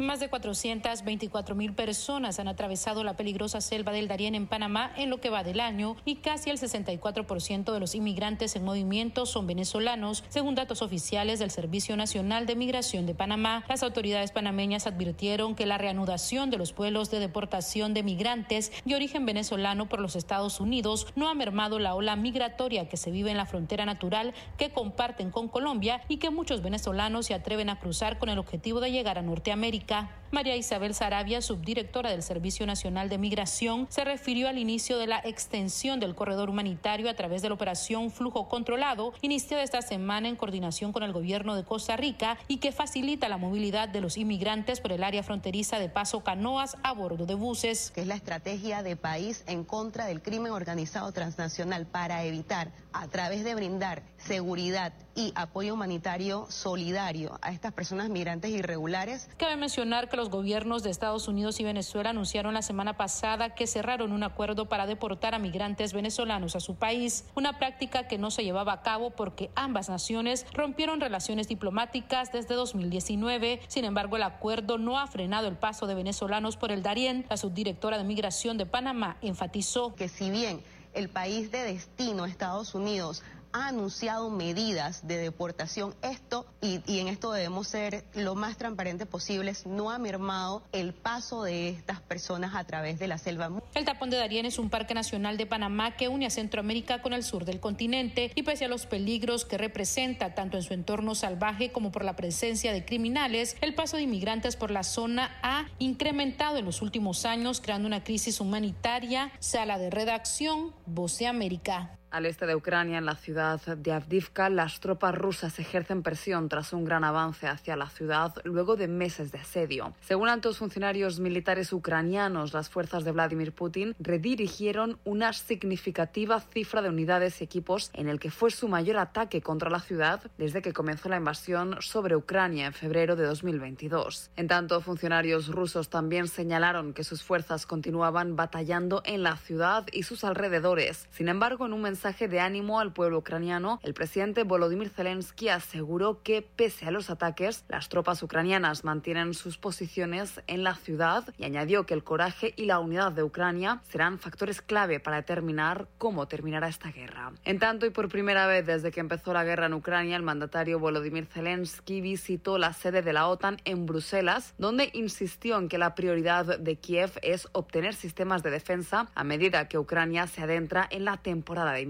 Más de 424 mil personas han atravesado la peligrosa selva del Darién en Panamá en lo que va del año y casi el 64% de los inmigrantes en movimiento son venezolanos, según datos oficiales del Servicio Nacional de Migración de Panamá. Las autoridades panameñas advirtieron que la reanudación de los vuelos de deportación de migrantes de origen venezolano por los Estados Unidos no ha mermado la ola migratoria que se vive en la frontera natural que comparten con Colombia y que muchos venezolanos se atreven a cruzar con el objetivo de llegar a Norteamérica. María Isabel Sarabia, subdirectora del Servicio Nacional de Migración, se refirió al inicio de la extensión del corredor humanitario a través de la operación Flujo Controlado, iniciada esta semana en coordinación con el gobierno de Costa Rica y que facilita la movilidad de los inmigrantes por el área fronteriza de Paso Canoas a bordo de buses. Que es la estrategia de país en contra del crimen organizado transnacional para evitar, a través de brindar seguridad y apoyo humanitario solidario a estas personas migrantes irregulares. Cabe mencionar que los gobiernos de Estados Unidos y Venezuela anunciaron la semana pasada que cerraron un acuerdo para deportar a migrantes venezolanos a su país, una práctica que no se llevaba a cabo porque ambas naciones rompieron relaciones diplomáticas desde 2019. Sin embargo, el acuerdo no ha frenado el paso de venezolanos por el Darién. La subdirectora de Migración de Panamá enfatizó que si bien el país de destino, Estados Unidos, ha anunciado medidas de deportación. Esto, y, en esto debemos ser lo más transparentes posibles, no ha mermado el paso de estas personas a través de la selva. El tapón de Darién es un parque nacional de Panamá que une a Centroamérica con el sur del continente y pese a los peligros que representa tanto en su entorno salvaje como por la presencia de criminales, el paso de inmigrantes por la zona ha incrementado en los últimos años, creando una crisis humanitaria. Sala de redacción, Voz de América. Al este de Ucrania, en la ciudad de Avdivka, las tropas rusas ejercen presión tras un gran avance hacia la ciudad luego de meses de asedio. Según altos funcionarios militares ucranianos, las fuerzas de Vladimir Putin redirigieron una significativa cifra de unidades y equipos en el que fue su mayor ataque contra la ciudad desde que comenzó la invasión sobre Ucrania en febrero de 2022. En tanto, funcionarios rusos también señalaron que sus fuerzas continuaban batallando en la ciudad y sus alrededores. Sin embargo, en un mensaje mensaje de ánimo al pueblo ucraniano, el presidente Volodymyr Zelensky aseguró que, pese a los ataques, las tropas ucranianas mantienen sus posiciones en la ciudad y añadió que el coraje y la unidad de Ucrania serán factores clave para determinar cómo terminará esta guerra. En tanto, y por primera vez desde que empezó la guerra en Ucrania, el mandatario Volodymyr Zelensky visitó la sede de la OTAN en Bruselas, donde insistió en que la prioridad de Kiev es obtener sistemas de defensa a medida que Ucrania se adentra en la temporada de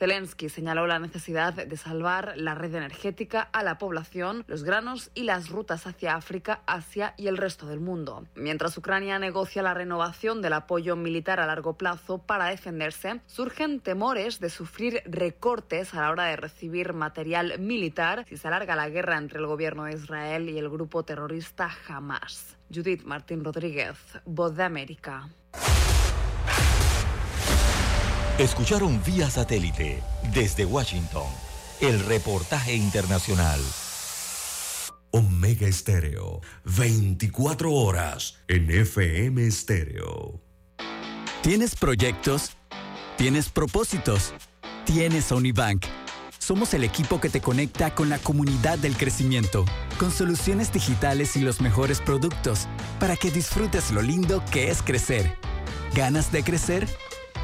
Zelensky señaló la necesidad de salvar la red energética a la población, los granos y las rutas hacia África, Asia y el resto del mundo. Mientras Ucrania negocia la renovación del apoyo militar a largo plazo para defenderse, surgen temores de sufrir recortes a la hora de recibir material militar si se alarga la guerra entre el gobierno de Israel y el grupo terrorista Hamas. Judith Martín Rodríguez, Voz de América. Escucharon vía satélite desde Washington el reportaje internacional. Omega Estéreo, 24 horas en FM Estéreo. ¿Tienes proyectos? ¿Tienes propósitos? ¿Tienes Unibank? Somos el equipo que te conecta con la comunidad del crecimiento, con soluciones digitales y los mejores productos, para que disfrutes lo lindo que es crecer. ¿Ganas de crecer?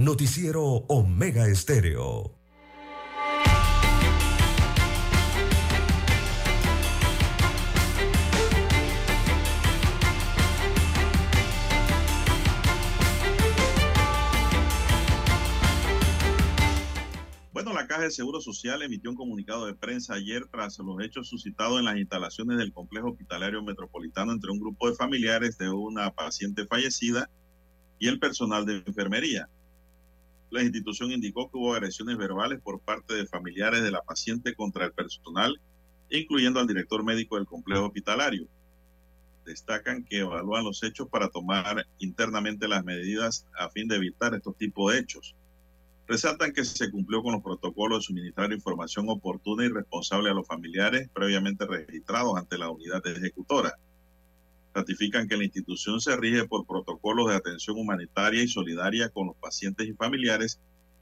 Noticiero Omega Estéreo. Bueno, la Caja de Seguro Social emitió un comunicado de prensa ayer tras los hechos suscitados en las instalaciones del complejo hospitalario metropolitano entre un grupo de familiares de una paciente fallecida y el personal de enfermería. La institución indicó que hubo agresiones verbales por parte de familiares de la paciente contra el personal, incluyendo al director médico del complejo hospitalario. destacan que evalúan los hechos para tomar internamente las medidas a fin de evitar estos tipos de hechos. Resaltan que se cumplió con los protocolos de suministrar información oportuna y responsable a los familiares previamente registrados ante la unidad ejecutora. Ratifican que la institución se rige por protocolos de atención humanitaria y solidaria con los pacientes y familiares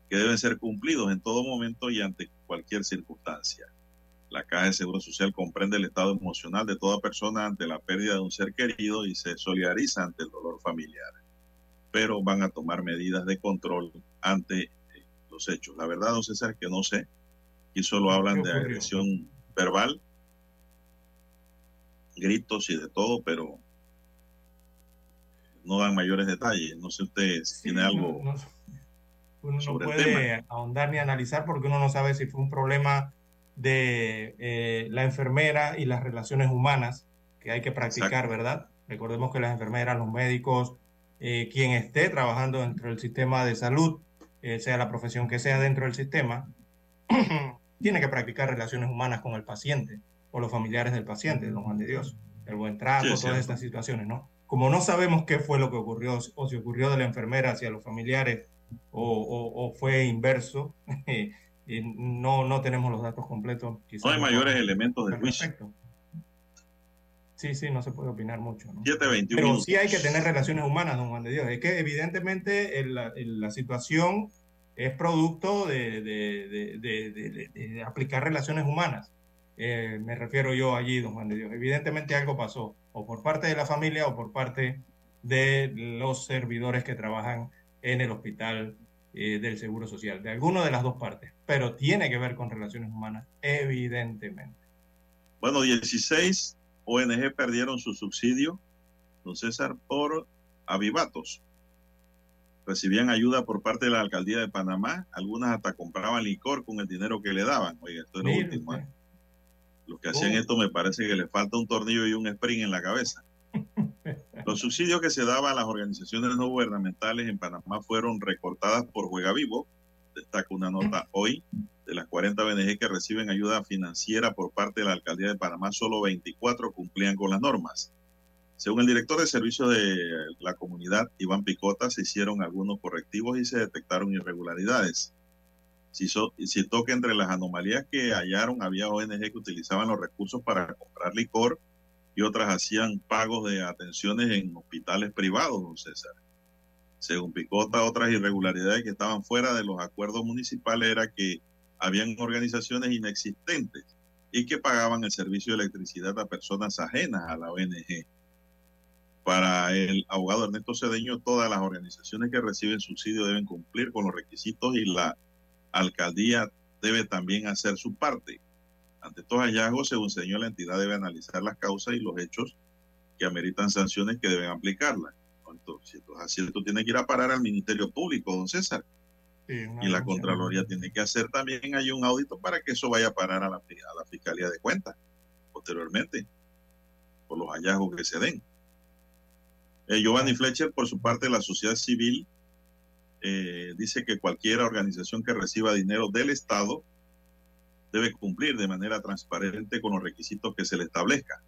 que deben ser cumplidos en todo momento y ante cualquier circunstancia. La Caja de Seguro Social comprende el estado emocional de toda persona ante la pérdida de un ser querido y se solidariza ante el dolor familiar, pero van a tomar medidas de control ante eh, los hechos. La verdad, don César, que no sé, aquí solo hablan de agresión verbal, gritos y de todo, pero no dan mayores detalles. No sé usted si tiene algo no- uno no sobre el puede ahondar ni analizar porque uno no sabe si fue un problema de eh, la enfermera y las relaciones humanas que hay que practicar, Exacto. ¿verdad? Recordemos que las enfermeras, los médicos, eh, quien esté trabajando dentro del sistema de salud, eh, sea la profesión que sea dentro del sistema, tiene que practicar relaciones humanas con el paciente o los familiares del paciente, don Juan de Dios, el buen trato, Sí, todas cierto. estas situaciones, ¿no? Como no sabemos qué fue lo que ocurrió o si ocurrió de la enfermera hacia los familiares o, o- o fue inverso, y no, no tenemos los datos completos. No hay mayores elementos de juicio. Sí, sí, no se puede opinar mucho. ¿no? 7.21 Pero minutos. sí hay que tener relaciones humanas, don Juan de Dios. Es que evidentemente el- la, el- la situación es producto de- de- de- de aplicar relaciones humanas. Eh, me refiero yo allí, don Juan de Dios. Evidentemente algo pasó, o por parte de la familia o por parte de los servidores que trabajan en el hospital eh, del Seguro Social, de alguna de las dos partes, pero tiene que ver con relaciones humanas, evidentemente. Bueno, 16 ONG perdieron su subsidio, don César, por avivatos. Recibían ayuda por parte de la alcaldía de Panamá, algunas hasta compraban licor con el dinero que le daban. Oiga, esto es lo último. Los que hacían Oh. esto me parece que les falta un tornillo y un spring en la cabeza. Los subsidios que se daban a las organizaciones no gubernamentales en Panamá fueron recortadas por Juega Vivo. Destaca una nota hoy de las 40 ONG que reciben ayuda financiera por parte de la alcaldía de Panamá, solo 24 cumplían con las normas. Según el director de servicios de la comunidad, Iván Picota, se hicieron algunos correctivos y se detectaron irregularidades. Citó que entre las anomalías que hallaron había ONG que utilizaban los recursos para comprar licor y otras hacían pagos de atenciones en hospitales privados, don César. Según Picota, otras irregularidades que estaban fuera de los acuerdos municipales era que habían organizaciones inexistentes y que pagaban el servicio de electricidad a personas ajenas a la ONG. Para el abogado Ernesto Cedeño, todas las organizaciones que reciben subsidio deben cumplir con los requisitos y la alcaldía debe también hacer su parte. Ante estos hallazgos, según señor, la entidad debe analizar las causas y los hechos que ameritan sanciones que deben aplicarlas. Entonces, si esto es así, esto tiene que ir a parar al Ministerio Público, don César. Sí, Y la Contraloría tiene que hacer también hay un audito para que eso vaya a parar a la, a la Fiscalía de Cuentas posteriormente, por los hallazgos que se den. Eh, Giovanni Fletcher, por su parte, la sociedad civil, eh, dice que cualquier organización que reciba dinero del Estado debe cumplir de manera transparente con los requisitos que se le establezca.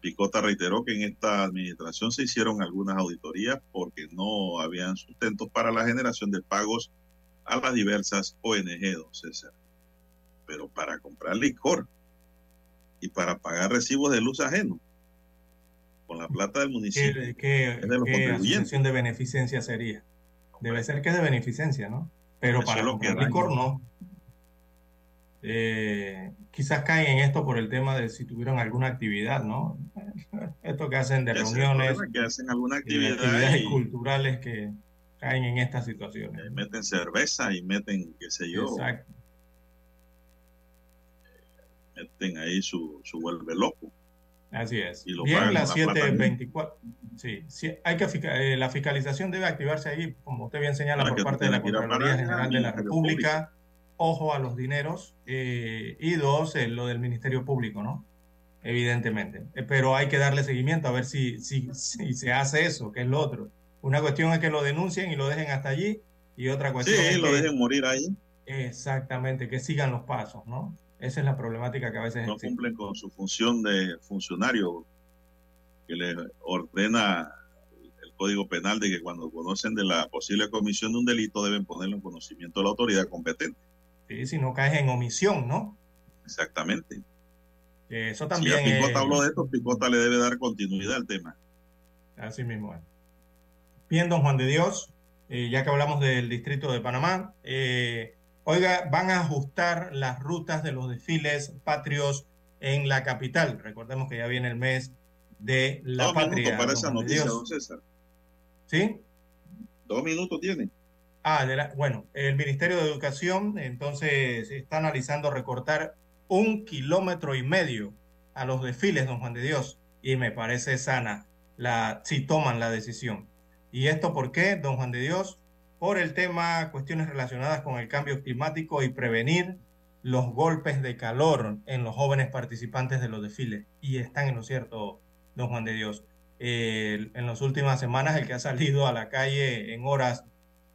Picota reiteró que en esta administración se hicieron algunas auditorías porque no habían sustentos para la generación de pagos a las diversas ONG, don César. Pero para comprar licor y para pagar recibos de luz ajeno con la plata del municipio. ¿Qué, qué- es de los qué contribuyentes. asociación de beneficencia sería? Debe ser que es de beneficencia, ¿no? Pero Eso para lo que comprar licor daña. no. Eh, quizás caen en esto por el tema de si tuvieron alguna actividad, ¿no? Esto que hacen de Que hacen- reuniones, que hacen alguna actividad actividades y culturales que caen en estas situaciones. meten cerveza y meten, qué sé yo, Exacto. meten ahí su, su vuelve loco. Así es. Y lo Bien, las con la plata 7.24. Sí, sí, hay que eh, la fiscalización debe activarse ahí, como usted bien señala, Para por parte de la Contraloría General al de la República. Ojo a los dineros. eh, y dos, eh, lo del Ministerio Público, ¿no? Evidentemente. Eh, pero hay que darle seguimiento a ver si, si, si se hace eso, que es lo otro. Una cuestión es que lo denuncien y lo dejen hasta allí. Y otra Sí, cuestión es lo que- dejen morir ahí. Exactamente, que sigan los pasos, ¿no? Esa es la problemática que a veces No existe. cumplen con su función de funcionario que le ordena el Código Penal de que cuando conocen de la posible comisión de un delito deben ponerlo en conocimiento de la autoridad competente. Sí, si no caes en omisión, ¿no? Exactamente. Eso Si también a Picota es- habló de esto, Picota le debe dar continuidad al tema. Así mismo es. Bien, don Juan de Dios, eh, ya que hablamos del distrito de Panamá, eh, oiga, van a ajustar las rutas de los desfiles patrios en la capital. Recordemos que ya viene el mes de la Dos patria. minutos para esa noticia, don César. ¿Sí? Dos minutos tiene. Ah, de la- bueno, el Ministerio de Educación entonces está analizando recortar un kilómetro y medio a los desfiles, don Juan de Dios, y me parece sana la, si toman la decisión. ¿Y esto por qué, don Juan de Dios? Por el tema, cuestiones relacionadas con el cambio climático y prevenir los golpes de calor en los jóvenes participantes de los desfiles. Y están en lo cierto, don Juan de Dios. En las últimas semanas, el que ha salido a la calle en horas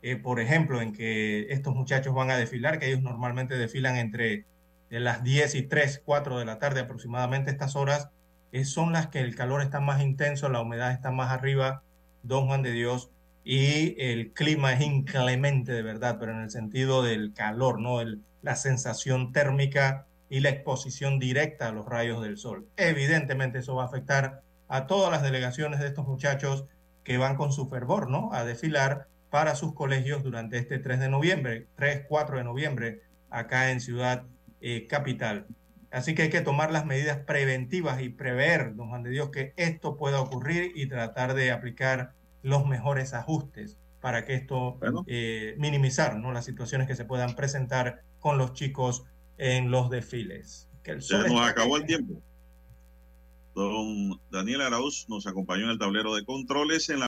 eh, por ejemplo, en que estos muchachos van a desfilar, que ellos normalmente desfilan entre las 10 y 3, 4 de la tarde aproximadamente, estas horas eh, son las que el calor está más intenso, la humedad está más arriba, don Juan de Dios, y el clima es inclemente de verdad, pero en el sentido del calor, ¿no? El- la sensación térmica y la exposición directa a los rayos del sol. Evidentemente eso va a afectar a todas las delegaciones de estos muchachos que van con su fervor, ¿no? A desfilar para sus colegios durante este 3 de noviembre, 3, 4 de noviembre, acá en Ciudad eh, Capital. Así que hay que tomar las medidas preventivas y prever, don Juan de Dios, que esto pueda ocurrir y tratar de aplicar los mejores ajustes para que esto eh, minimizar ¿no? las situaciones que se puedan presentar con los chicos en los desfiles. Que el Se nos acabó el tiempo. Don Daniel Arauz nos acompañó en el tablero de controles en la